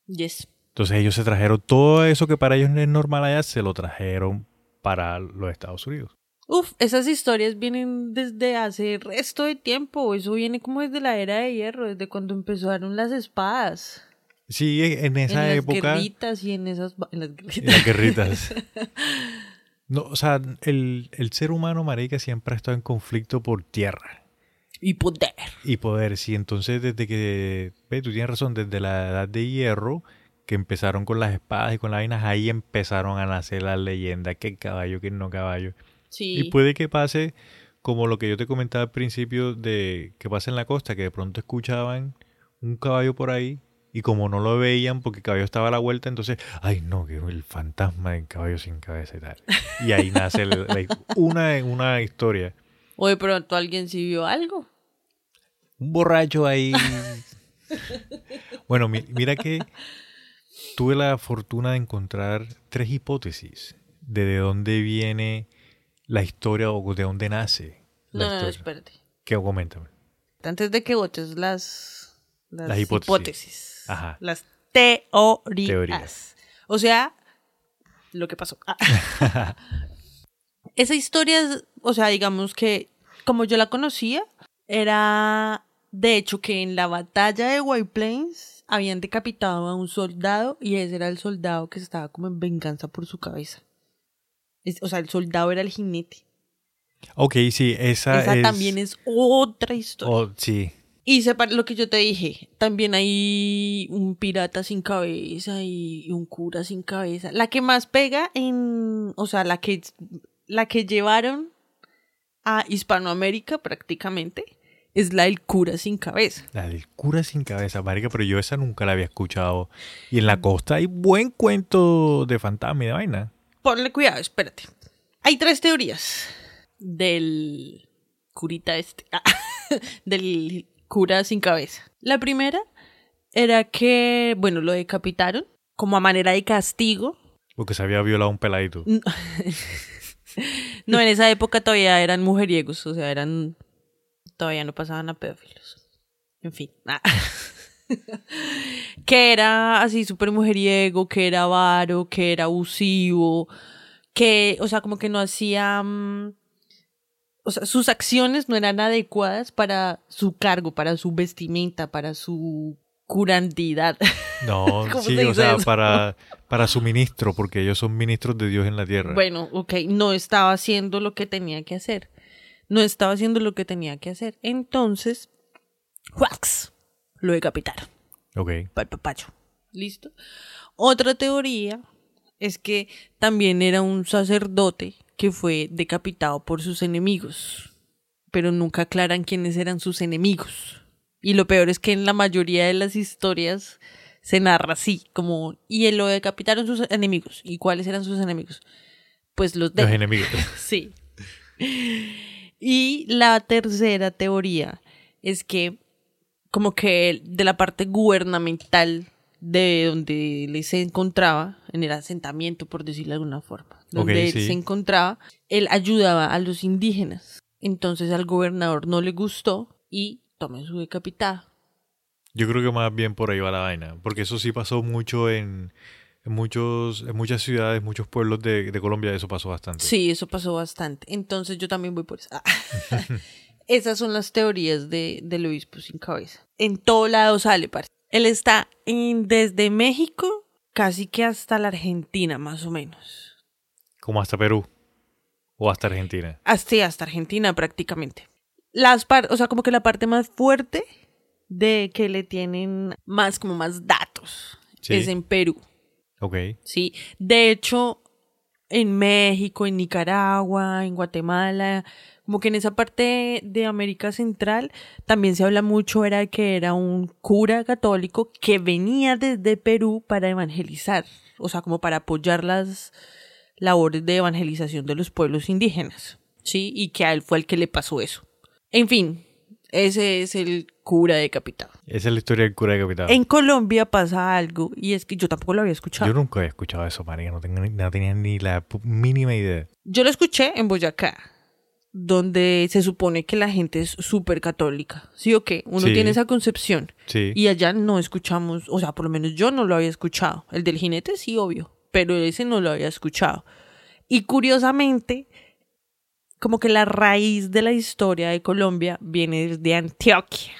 Yes. Entonces ellos se trajeron todo eso que para ellos no es normal allá, se lo trajeron para los Estados Unidos. Uf, esas historias vienen desde hace resto de tiempo. Eso viene como desde la era de hierro, desde cuando empezaron las espadas. Sí, en esa en las época... guerritas y en esas. En las En guerritas. las guerritas. No, o sea, el, el ser humano, marica, siempre ha estado en conflicto por tierra y poder. y poder. Sí, entonces desde que, ve, tú tienes razón, desde la edad de hierro, que empezaron con las espadas y con las vainas, ahí empezaron a nacer las leyendas, que caballo, que no caballo. Sí. Y puede que pase como lo que yo te comentaba al principio de que pasa en la costa, que de pronto escuchaban un caballo por ahí y como no lo veían porque el caballo estaba a la vuelta, entonces, ay no, que el fantasma del caballo sin cabeza y tal. Y ahí nace el- la- una, una historia. O de pronto alguien sí vio algo. Un borracho ahí. Bueno, mi- mira que tuve la fortuna de encontrar tres hipótesis de de dónde viene la historia o de dónde nace la No, no, no, historia. espérate. ¿Qué coméntame? Antes de que votes las, las, Las hipótesis. hipótesis. Ajá. Las teorías. Teorías. O sea, lo que pasó. Ah. Esa historia, es- o sea, digamos que como yo la conocía, era de hecho que en la batalla de White Plains habían decapitado a un soldado y ese era el soldado que estaba como en venganza por su cabeza. Es- o sea, el soldado era el jinete. Ok, sí, esa, Esa es... también es otra historia. oh, sí, Y sepa lo que yo te dije, también hay un pirata sin cabeza y un cura sin cabeza. La que más pega en, o sea, la que la que llevaron a Hispanoamérica prácticamente es la del cura sin cabeza. la del cura sin cabeza, marica, pero yo esa nunca la había escuchado. Y en la costa hay buen cuento de fantasma y de vaina. Ponle cuidado, espérate. Hay tres teorías del curita este, ah, del cura sin cabeza. La primera era que, bueno, lo decapitaron como a manera de castigo Porque se había violado un peladito. No, en esa época todavía eran mujeriegos, o sea, eran. Todavía no pasaban a pedófilos. En fin. ah. que era así súper mujeriego, que era avaro, que era abusivo, que, o sea, como que no hacía... mm, o sea, sus acciones no eran adecuadas para su cargo, para su vestimenta, para su curandidad. No, ¿Cómo sí, o sea, eso? para, para su ministro, porque ellos son ministros de Dios en la tierra. Bueno, ok, no estaba haciendo lo que tenía que hacer. No estaba haciendo lo que tenía que hacer. Entonces, ¡wax! Lo decapitaron. Ok. Para el papacho. ¿Listo? Otra teoría es que también era un sacerdote que fue decapitado por sus enemigos. Pero nunca aclaran quiénes eran sus enemigos. Y lo peor es que en la mayoría de las historias se narra así, como, y él lo decapitaron sus enemigos. ¿Y cuáles eran sus enemigos? Pues los de... Los enemigos. Sí. Y la tercera teoría es que como que de la parte gubernamental de donde él se encontraba, en el asentamiento, por decirlo de alguna forma, donde él sí. se encontraba, él ayudaba a los indígenas. Entonces al gobernador no le gustó y tomó su decapitada. Yo creo que más bien por ahí va la vaina, porque eso sí pasó mucho en, en muchos, en muchas ciudades, muchos pueblos de, de Colombia, eso pasó bastante. Sí, eso pasó bastante. Entonces yo también voy por eso. Ah. Esas son las teorías de, del obispo sin cabeza. En todo lado sale, parce. Él está en- desde México casi que hasta la Argentina, más o menos. Como hasta Perú o hasta Argentina. Hasta, hasta Argentina prácticamente. Las par- o sea, como que la parte más fuerte de que le tienen más, como más datos Sí. es en Perú. Ok. Sí, de hecho, en México, en Nicaragua, en Guatemala, como que en esa parte de América Central también se habla mucho, era que era un cura católico que venía desde Perú para evangelizar, o sea, como para apoyar las labores de evangelización de los pueblos indígenas, ¿sí? Y que a él fue el que le pasó eso. En fin, ese es el cura decapitado. Esa es la historia del cura decapitado. En Colombia pasa algo, y es que yo tampoco lo había escuchado. Yo nunca había escuchado eso, María. No, tengo no tenía ni la mínima idea. Yo lo escuché en Boyacá, donde se supone que la gente es súper católica. ¿Sí o qué? Uno Sí. tiene esa concepción. Sí. Y allá no escuchamos, o sea, por lo menos yo no lo había escuchado. El del jinete sí, obvio, pero ese no lo había escuchado. Y curiosamente, como que la raíz de la historia de Colombia viene desde Antioquia.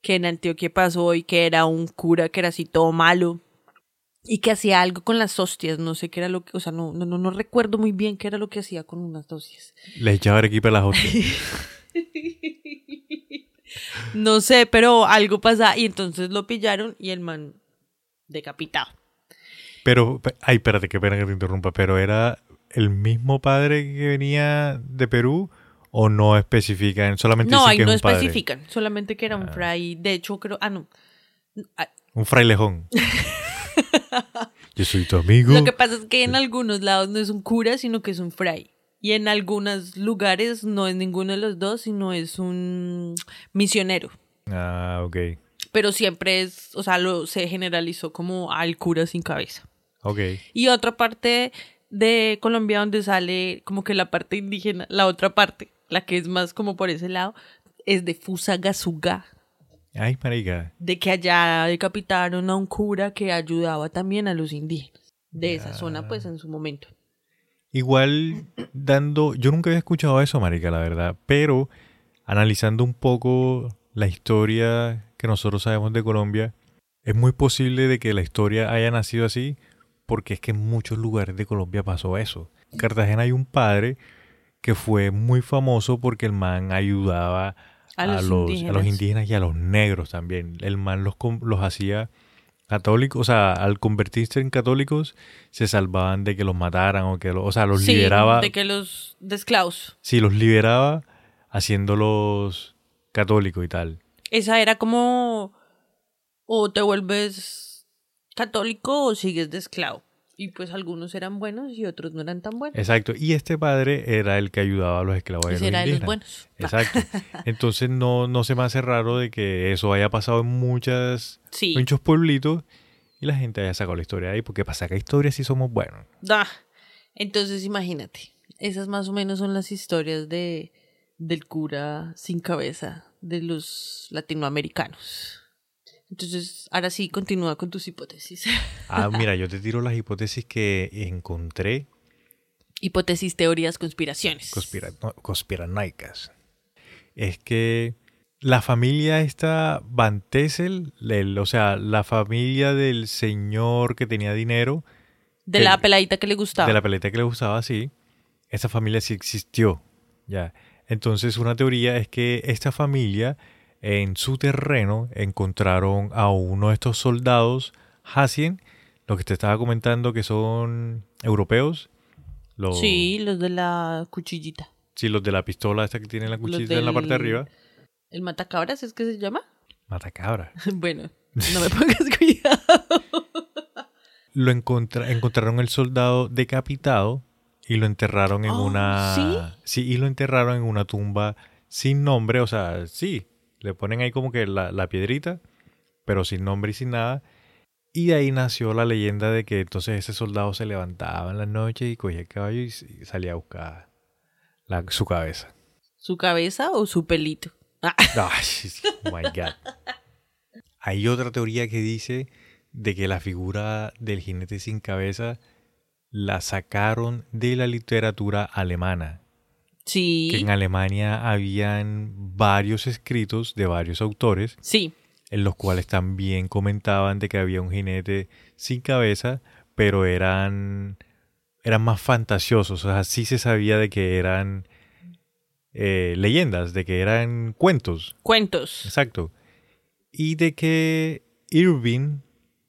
Que en Antioquia pasó y que era un cura que era así todo malo y que hacía algo con las hostias, no sé qué era lo que, o sea, no, no, no, recuerdo muy bien qué era lo que hacía con unas hostias. Le echaba arequipa a las hostias. No sé, pero algo pasa y entonces lo pillaron y el man decapitado. Pero, pe- ay, espérate, qué pena que te interrumpa, pero ¿era el mismo padre que venía de Perú o no especifican? Solamente No, dicen ahí que no es un padre. especifican, solamente que era un fray. De hecho, creo, ah, no. Ah, Un frailejón. Yo soy tu amigo. Lo que pasa es que en algunos lados no es un cura, sino que es un fray. Y en algunos lugares no es ninguno de los dos, sino es un misionero. Ah, ok. Pero siempre es, o sea, lo, se generalizó como al cura sin cabeza. Ok. Y otra parte de Colombia donde sale como que la parte indígena, la otra parte, la que es más como por ese lado, es de Fusagasugá, Ay, marica. de que allá decapitaron a un cura que ayudaba también a los indígenas de esa zona, pues en su momento. Igual dando, yo nunca había escuchado eso, marica, la verdad, pero analizando un poco la historia que nosotros sabemos de Colombia, es muy posible de que la historia haya nacido así, porque es que en muchos lugares de Colombia pasó eso. En Cartagena hay un padre que fue muy famoso porque el man ayudaba A a los los, a los indígenas. y a los negros también. El man los, los hacía católicos, o sea, al convertirse en católicos, se salvaban de que los mataran o que, lo- o sea, los Sí, liberaba. de que los de esclavos. Sí, los liberaba haciéndolos católicos y tal. Esa era como o te vuelves católico o sigues de esclavo. Y pues algunos eran buenos y otros no eran tan buenos. Exacto. Y este padre era el que ayudaba a los esclavos Ese era de los buenos. Exacto. Entonces no, no se me hace raro de que eso haya pasado en muchas, Sí. muchos pueblitos y la gente haya sacado la historia de ahí, porque para sacar historias sí somos buenos. Ah, entonces imagínate, esas más o menos son las historias de del cura sin cabeza de los latinoamericanos. Entonces, ahora sí, continúa con tus hipótesis. Ah, mira, yo te tiro las hipótesis que encontré hipótesis, teorías, conspiraciones. conspira- no, conspiranoicas. Es que la familia esta Van Tessel, el- o sea, la familia del señor que tenía dinero, de la peladita que le gustaba. de la peleta que le gustaba así, esa familia sí existió. Ya. Entonces, una teoría es que esta familia en su terreno encontraron a uno de estos soldados Hassien, lo que te estaba comentando que son europeos. Los, Sí, los de la cuchillita. sí, los de la pistola esta que tiene la Los cuchilla en la parte de arriba. ¿El matacabras es que se llama? Matacabra. bueno, no me pongas cuidado. Lo encontra- encontraron el soldado decapitado y lo enterraron en Oh, una ¿sí? y lo enterraron en una tumba sin nombre, o sea, sí, le ponen ahí como que la, la piedrita, pero sin nombre y sin nada. Y de ahí nació la leyenda de que entonces ese soldado se levantaba en la noche y cogía el caballo y, salía a buscar la- su cabeza. ¿Su cabeza o su pelito? Ah, oh my God. Hay otra teoría que dice de que la figura del jinete sin cabeza la sacaron de la literatura alemana. Sí. Que en Alemania habían varios escritos de varios autores Sí. en los cuales también comentaban de que había un jinete sin cabeza, pero eran, eran más fantasiosos. O sea, sí se sabía de que eran eh, leyendas, de que eran cuentos. Cuentos. Exacto. Y de que Irving,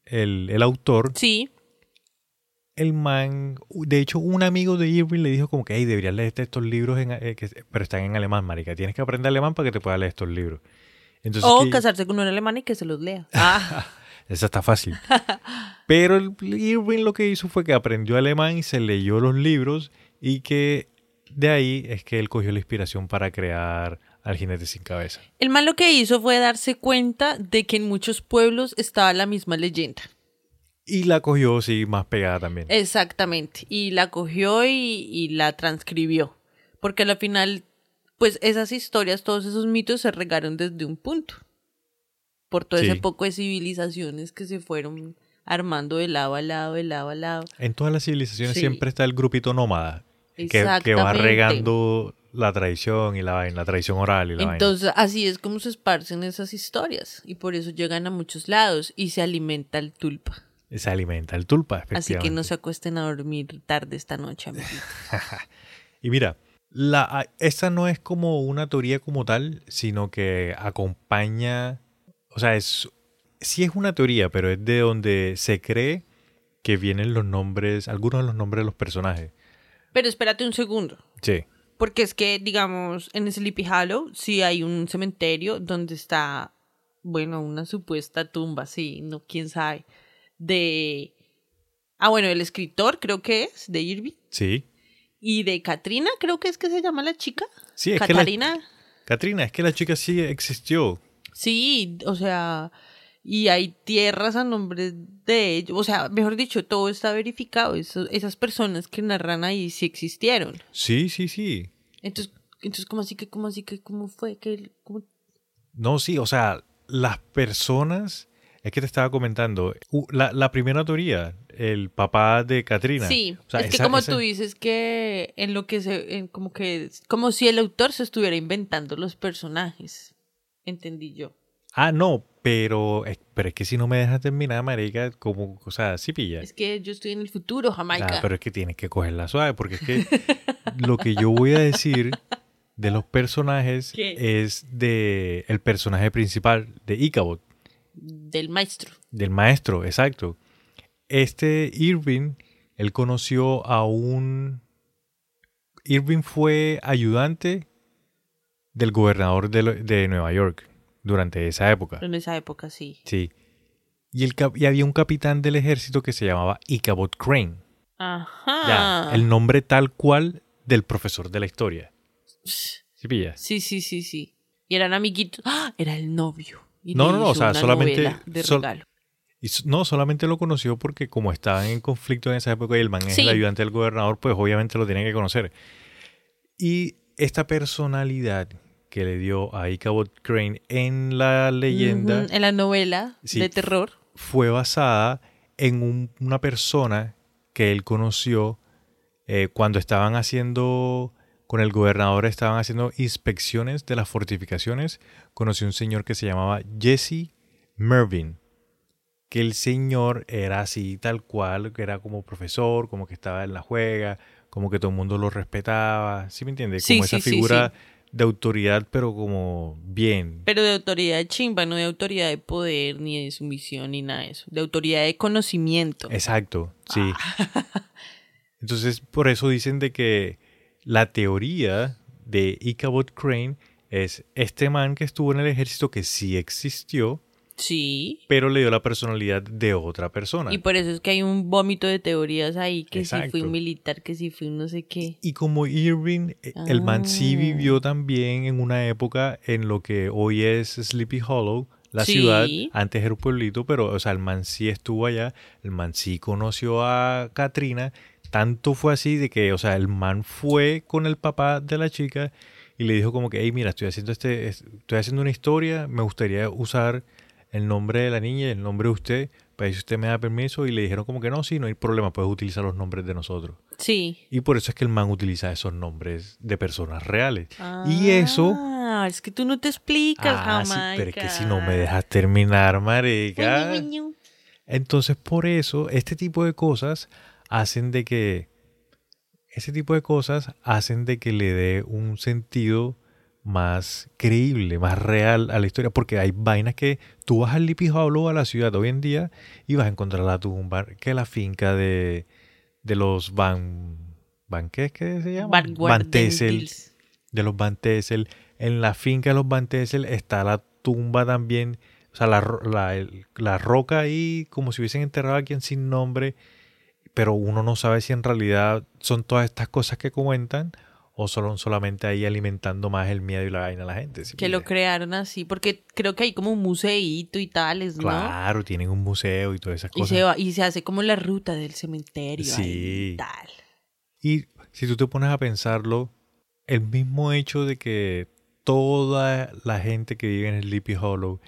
el, el autor, Sí. El man, de hecho, un amigo de Irving le dijo como que, hey, deberías leer estos libros, en, eh, que- pero están en alemán, marica. Tienes que aprender alemán para que te puedas leer estos libros. Entonces, O que- casarse con un alemán y que se los lea. Ah, esa está fácil. Pero el Irving lo que hizo fue que aprendió alemán y se leyó los libros y que de ahí es que él cogió la inspiración para crear al jinete sin cabeza. el mal lo que hizo fue darse cuenta de que en muchos pueblos estaba la misma leyenda. Y la cogió, sí, más pegada también. Exactamente. Y la cogió y, y la transcribió. Porque al final, pues esas historias, todos esos mitos se regaron desde un punto. Por todo Sí. ese poco de civilizaciones que se fueron armando de lado a lado, de lado a lado. En todas las civilizaciones Sí. siempre está el grupito nómada que, que va regando la tradición y la vaina, la tradición oral y la Entonces, así es como se esparcen esas historias. Y por eso llegan a muchos lados y se alimenta el tulpa. Se alimenta el tulpa, Así que no efectivamente. se acuesten a dormir tarde esta noche, amiguitos. Y mira, la, esta no es como una teoría como tal, sino que acompaña, o sea, es sí es una teoría, pero es de donde se cree que vienen los nombres, algunos de los nombres de los personajes. Pero espérate un segundo. Sí. Porque es que, digamos, en Sleepy Hollow sí hay un cementerio donde está, bueno, una supuesta tumba, sí, no, quién sabe, de... Ah, bueno, el escritor creo que es, de Irving. Sí. Y de Katrina, creo que es que se llama la chica. Sí, es que la, Katarina. Katrina, es que la chica sí existió. Sí, o sea, y hay tierras a nombre de ellos. O sea, mejor dicho, todo está verificado. Eso- esas personas que narran ahí sí existieron. Sí, sí, sí. Entonces, entonces ¿cómo así que, cómo así que, cómo fue que, cómo No, sí, o sea, las personas, es que te estaba comentando, la, la primera teoría, el papá de Katrina. Sí, O sea, es que esa- como esa- tú dices que en lo que se, en como que, como si el autor se estuviera inventando los personajes, entendí yo. Ah, no, pero, es- pero es que si no me dejas terminar, marica, como, o sea, sí pilla. Es que yo estoy en el futuro, Jamaica. Ah, pero es que tienes que cogerla suave, porque es que lo que yo voy a decir de los personajes ¿Qué? es de el personaje principal de Ichabod, Del maestro. del maestro, exacto. Este Irving, él conoció a un... Irving fue ayudante del gobernador de, lo- de Nueva York durante esa época. En esa época, sí. Sí. Y, el, y había un capitán del ejército que se llamaba Ichabod Crane. Ajá. Ya, el nombre tal cual del profesor de la historia. ¿Sí pillas? Sí, sí, sí, sí. Y eran amiguitos. ¡Ah! Era el novio. Y No, no, no, o sea, solamente- de sol-. Y no, solamente lo conoció porque como estaban en conflicto en esa época y el man es el ayudante del gobernador, pues obviamente lo tiene que conocer. Y esta personalidad que le dio a Ichabod Crane en la leyenda En la novela Sí. de terror. fue basada en un- una persona que él conoció eh, cuando estaban haciendo, con el gobernador estaban haciendo inspecciones de las fortificaciones. Conoció un señor que se llamaba Jesse Mervyn. Que el señor era así, tal cual, que era como profesor, como que estaba en la juega, como que todo el mundo lo respetaba. ¿Sí me entiendes? Sí, Como esa sí, figura de autoridad, pero como bien. Pero de autoridad chimba, no de autoridad de poder, ni de sumisión, ni nada de eso. De autoridad de conocimiento. Exacto, sí. Ah. Entonces, por eso dicen de que la teoría de Ichabod Crane es este man que estuvo en el ejército que sí existió, Sí. pero le dio la personalidad de otra persona. Y por eso es que hay un vómito de teorías ahí, que si Exacto. un militar, que si fui un no sé qué. Y como Irving, eh, el man sí Ah. vivió también en una época en lo que hoy es Sleepy Hollow, la Sí. ciudad, antes era un pueblito, pero o sea, el man sí estuvo allá, el man sí conoció a Katrina, tanto fue así de que, o sea, el man fue con el papá de la chica y le dijo como que, hey, mira, estoy haciendo este, es- estoy haciendo una historia, me gustaría usar el nombre de la niña y el nombre de usted, para si usted me da permiso, y le dijeron como que no, sí, no hay problema, puedes utilizar los nombres de nosotros. Sí. Y por eso es que el man utiliza esos nombres de personas reales. Y eso... Ah, es que tú no te explicas, Ah, sí, pero es que si no me dejas terminar, marica. Entonces, por eso, este tipo de cosas hacen de que. Ese tipo de cosas hacen de que le dé un sentido más creíble, más real a la historia. Porque hay vainas que tú vas al Lipi a la ciudad hoy en día y vas a encontrar la tumba, que la finca de, de los Van. ¿Van qué es que se llama? Van Van Tessel de los Van Tessel. En la finca de los Van Tessel está la tumba también, o sea, la, la, la roca ahí, como si hubiesen enterrado a quien sin nombre, pero uno no sabe si en realidad son todas estas cosas que comentan o son solamente ahí alimentando más el miedo y la vaina a la gente. ¿sí Que lo crearon así, porque creo que hay como un museíto y tales, ¿no? Claro, tienen un museo y todas esas Y cosas. se, va, y se hace como la ruta del cementerio. ahí Sí. y tal. Y si tú te pones a pensarlo, el mismo hecho de que toda la gente que vive en Sleepy Hollow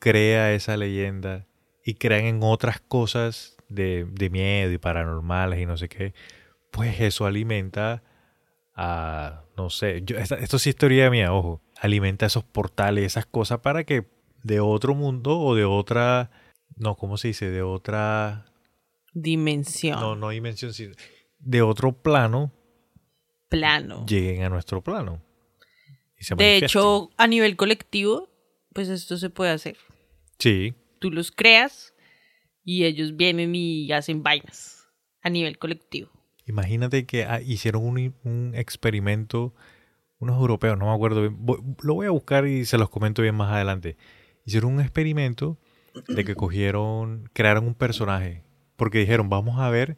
crea esa leyenda y crean en otras cosas de, de miedo y paranormales y no sé qué, pues eso alimenta a, no sé, yo, esta- esto sí es teoría mía, ojo, alimenta esos portales, esas cosas para que de otro mundo o de otra, no, ¿cómo se dice? De otra, Dimensión. no, no dimensión, sino de otro plano plano. lleguen a nuestro plano. y se De hecho, a nivel colectivo, pues esto se puede hacer. sí, Tú los creas y ellos vienen y hacen vainas a nivel colectivo. imagínate que ah, hicieron un, un experimento, unos europeos, no me acuerdo bien, voy- lo voy a buscar y se los comento bien más adelante. Hicieron un experimento de que cogieron, crearon un personaje, porque dijeron, vamos a ver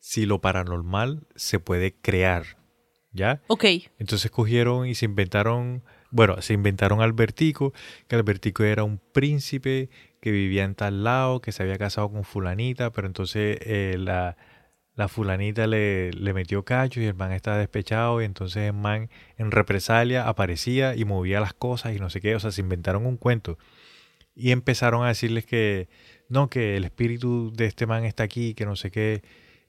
si lo paranormal se puede crear, ¿ya? Ok, Entonces cogieron y se inventaron, bueno, se inventaron Albertico, que Albertico era un príncipe que vivía en tal lado, que se había casado con fulanita, pero entonces eh, la, la fulanita le, le metió cacho y el man estaba despechado y entonces el man en represalia aparecía y movía las cosas y no sé qué, o sea, se inventaron un cuento. Y empezaron a decirles que no, que el espíritu de este man está aquí, que no sé qué,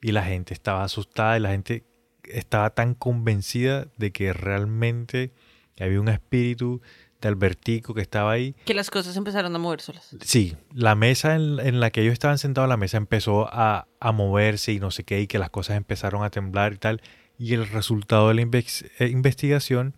y la gente estaba asustada y la gente estaba tan convencida de que realmente había un espíritu de Albertico que estaba ahí. que las cosas empezaron a mover solas. Sí, la mesa en, en la que ellos estaban sentados, la mesa empezó a, a moverse y no sé qué, y que las cosas empezaron a temblar y tal. Y el resultado de la eh, investigación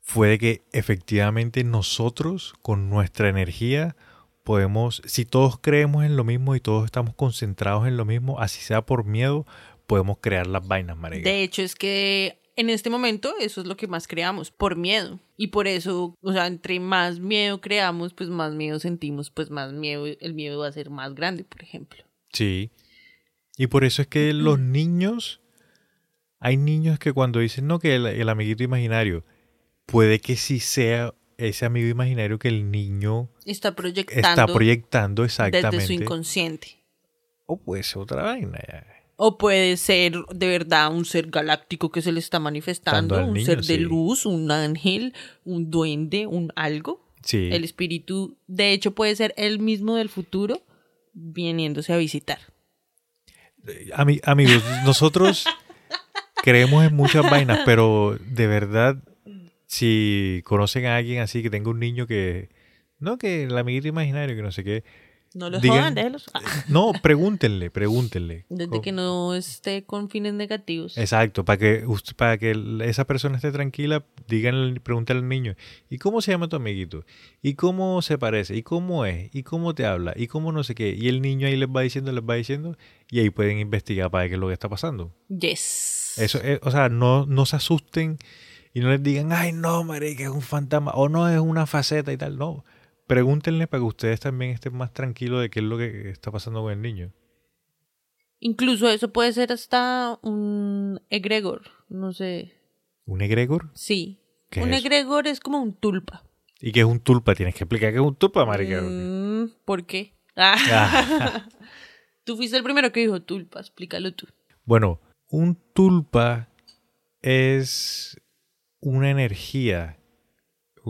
fue de que efectivamente nosotros, con nuestra energía, podemos, si todos creemos en lo mismo y todos estamos concentrados en lo mismo, así sea por miedo, podemos crear las vainas, marica. De hecho, es que en este momento eso es lo que más creamos, por miedo. Y por eso, o sea, entre más miedo creamos, pues más miedo sentimos, pues más miedo, el miedo va a ser más grande, por ejemplo. Sí. Y por eso es que los niños, hay niños que cuando dicen, no, que el, el amiguito imaginario, puede que sí sea ese amigo imaginario que el niño Está proyectando está proyectando desde su exactamente. inconsciente. O puede ser otra vaina. ya. O puede ser de verdad un ser galáctico que se le está manifestando, un niño, ser de luz, un ángel, un duende, un algo. Sí. El espíritu, de hecho, puede ser el mismo del futuro viniéndose a visitar. Ami- amigos, nosotros creemos en muchas vainas, pero de verdad, si conocen a alguien así que tenga un niño que, no, que el amiguito imaginario, que no sé qué, No los Digan- jodan, déjelos. Ah, no, pregúntenle, pregúntenle. Desde que no esté con fines negativos. Exacto, para que para que esa persona esté tranquila, digan, pregúntale al niño, ¿y cómo se llama tu amiguito? ¿Y cómo se parece? ¿Y cómo es? ¿Y cómo te habla? ¿Y cómo no sé qué? Y el niño ahí les va diciendo, les va diciendo, y ahí pueden investigar para ver qué es lo que está pasando. Yes. Eso es, o sea, no, no se asusten y no les digan, ay, no, marica, es un fantasma, o no, es una faceta y tal. No, pregúntenle para que ustedes también estén más tranquilos de qué es lo que está pasando con el niño. Incluso eso puede ser hasta un egregor. No sé. ¿Un egregor? Sí. ¿Qué un es egregor es como un tulpa. ¿Y qué es un tulpa? Tienes que explicar qué es un tulpa, marica. Mm, ¿Por qué? Ah. Ah. Tú fuiste el primero que dijo tulpa, explícalo tú. Bueno, un tulpa es una energía,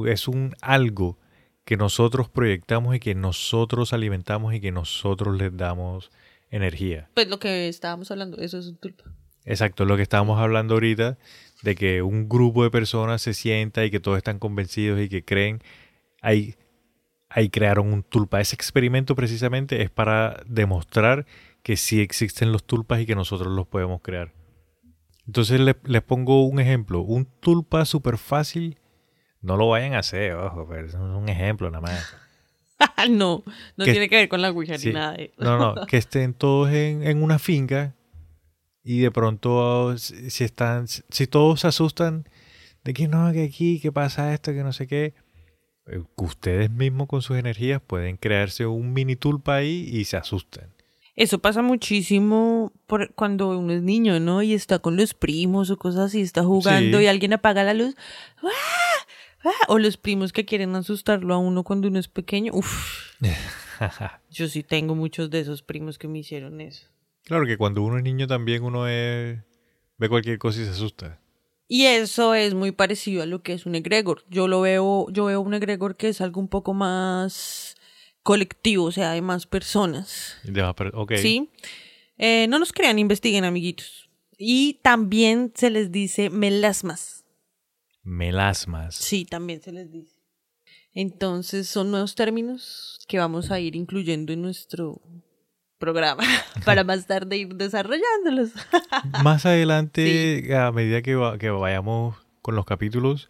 es un algo que nosotros proyectamos y que nosotros alimentamos y que nosotros les damos energía. Pues lo que estábamos hablando, eso es un tulpa. Exacto, lo que estábamos hablando ahorita, de que un grupo de personas se sienta y que todos están convencidos y que creen, ahí, ahí crearon un tulpa. Ese experimento precisamente es para demostrar que sí existen los tulpas y que nosotros los podemos crear. Entonces le- les pongo un ejemplo, un tulpa súper fácil, no lo vayan a hacer, ojo, pero es un ejemplo nada más. no, no Que- tiene que ver con la Ouija Sí. ni nada de No, no, que estén todos en, en una finca y de pronto si están, si todos se asustan de que no, que aquí, que pasa esto, que no sé qué, eh, ustedes mismos con sus energías pueden crearse un mini tulpa ahí y se asustan. Eso pasa muchísimo por cuando uno es niño, ¿no? Y está con los primos o cosas así, está jugando Sí. y alguien apaga la luz. ¡Ah! ¡Ah! O los primos que quieren asustarlo a uno cuando uno es pequeño. Uf, yo sí tengo muchos de esos primos que me hicieron eso. claro que cuando uno es niño también uno es- ve cualquier cosa y se asusta. Y eso es muy parecido a lo que es un egregor. Yo lo veo, yo veo un egregor que es algo un poco más colectivo, o sea, de más personas. Vas a per- ok. ¿Sí? Eh, no nos crean, investiguen, amiguitos. Y también se les dice melasmas. Melasmas. Sí, también se les dice. Entonces son nuevos términos que vamos a ir incluyendo en nuestro programa para más tarde ir desarrollándolos. Más adelante, a medida que, va- que vayamos con los capítulos,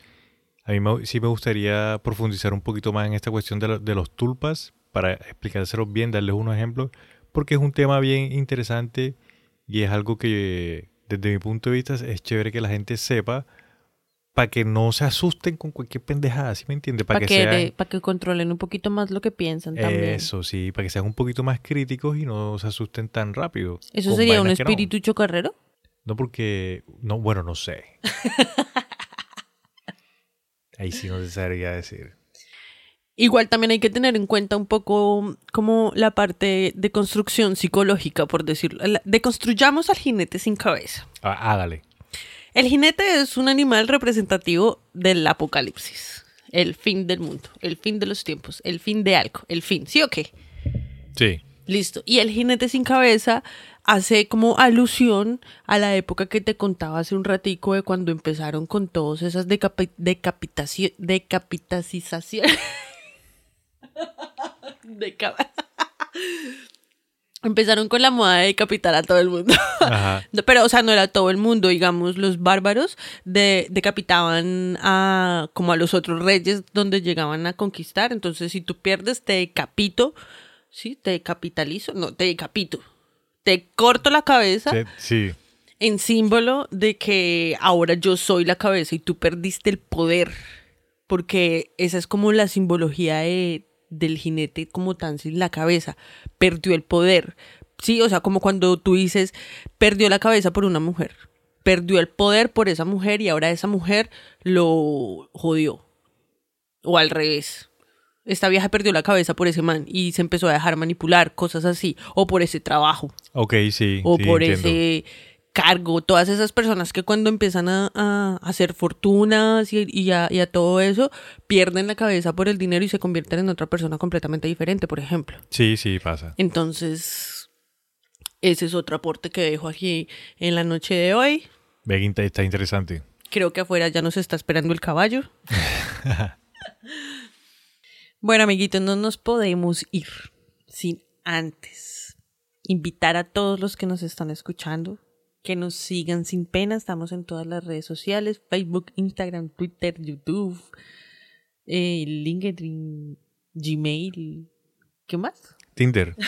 a mí me- sí me gustaría profundizar un poquito más en esta cuestión de, lo- de los tulpas para explicárselos bien, darles unos ejemplos, porque es un tema bien interesante y es algo que desde mi punto de vista es chévere que la gente sepa para que no se asusten con cualquier pendejada, ¿sí me entiende? Para Para que, que, sean... le- pa' que controlen un poquito más lo que piensan también. Eso sí, para que sean un poquito más críticos y no se asusten tan rápido. ¿Eso sería un no. espíritu chocarrero? No porque, no, bueno, no sé. Ahí sí no se sabría decir. Igual también hay que tener en cuenta un poco como la parte de construcción psicológica, por decirlo. Deconstruyamos al jinete sin cabeza. Ah, hágale. El jinete es un animal representativo del apocalipsis, el fin del mundo, el fin de los tiempos, el fin de algo, el fin, ¿sí o qué? Sí. Listo. Y el jinete sin cabeza hace como alusión a la época que te contaba hace un ratico de cuando empezaron con todas esas decapi- decapitación, decapitacización. Deca- empezaron con la moda de decapitar a todo el mundo. Ajá. Pero, o sea, no era todo el mundo, digamos, los bárbaros de, decapitaban a como a los otros reyes donde llegaban a conquistar. Entonces, si tú pierdes, te decapito, ¿sí? Te decapitalizo, no, te decapito. Te corto la cabeza sí. en símbolo de que ahora yo soy la cabeza y tú perdiste el poder. Porque esa es como la simbología de- del jinete como tan sin la cabeza. Perdió el poder. Sí, o sea, como cuando tú dices, perdió la cabeza por una mujer. Perdió el poder por esa mujer y ahora esa mujer lo jodió. O al revés. esta vieja perdió la cabeza por ese man y se empezó a dejar manipular, cosas así, o por ese trabajo, Ok, sí. o sí, por entiendo. ese cargo, todas esas personas que cuando empiezan a, a hacer fortunas y, y a, y a todo eso, pierden la cabeza por el dinero y se convierten en otra persona completamente diferente, por ejemplo. Sí, sí, pasa. Entonces, ese es otro aporte que dejo aquí en la noche de hoy. Está- está interesante. Creo que afuera ya nos está esperando el caballo. bueno, amiguitos, no nos podemos ir sin antes invitar a todos los que nos están escuchando que nos sigan sin pena. Estamos en todas las redes sociales: Facebook, Instagram, Twitter, YouTube, eh, LinkedIn, Gmail. ¿Qué más? Tinder.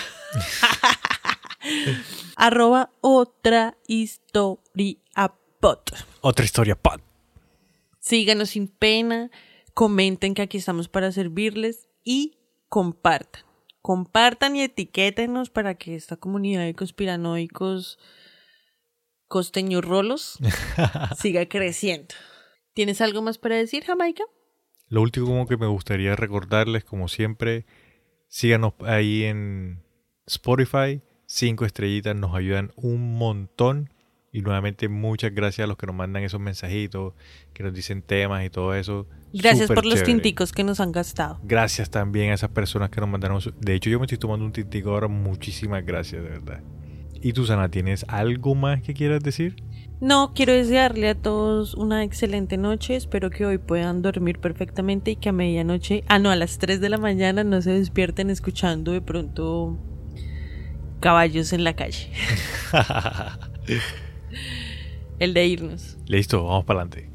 Arroba otra historia pot. Otra historia, Pat. Síganos sin pena, comenten que aquí estamos para servirles y compartan. Compartan y etiquétenos para que esta comunidad de conspiranoicos costeños rolos siga creciendo. ¿Tienes algo más para decir, Jamaica? Lo último como que me gustaría recordarles, como siempre, síganos ahí en Spotify. Cinco estrellitas nos ayudan un montón. Y nuevamente muchas gracias a los que nos mandan esos mensajitos, que nos dicen temas y todo eso. Gracias Súper por los chévere. tinticos que nos han gastado. Gracias también a esas personas que nos mandaron. De hecho, yo me estoy tomando un tintico ahora. Muchísimas gracias, de verdad. ¿Y tú, Sana, tienes algo más que quieras decir? No, quiero desearle a todos una excelente noche. Espero que hoy puedan dormir perfectamente y que a medianoche, ah, no, a las 3 de la mañana no se despierten escuchando de pronto caballos en la calle. El de irnos. Listo, vamos para adelante.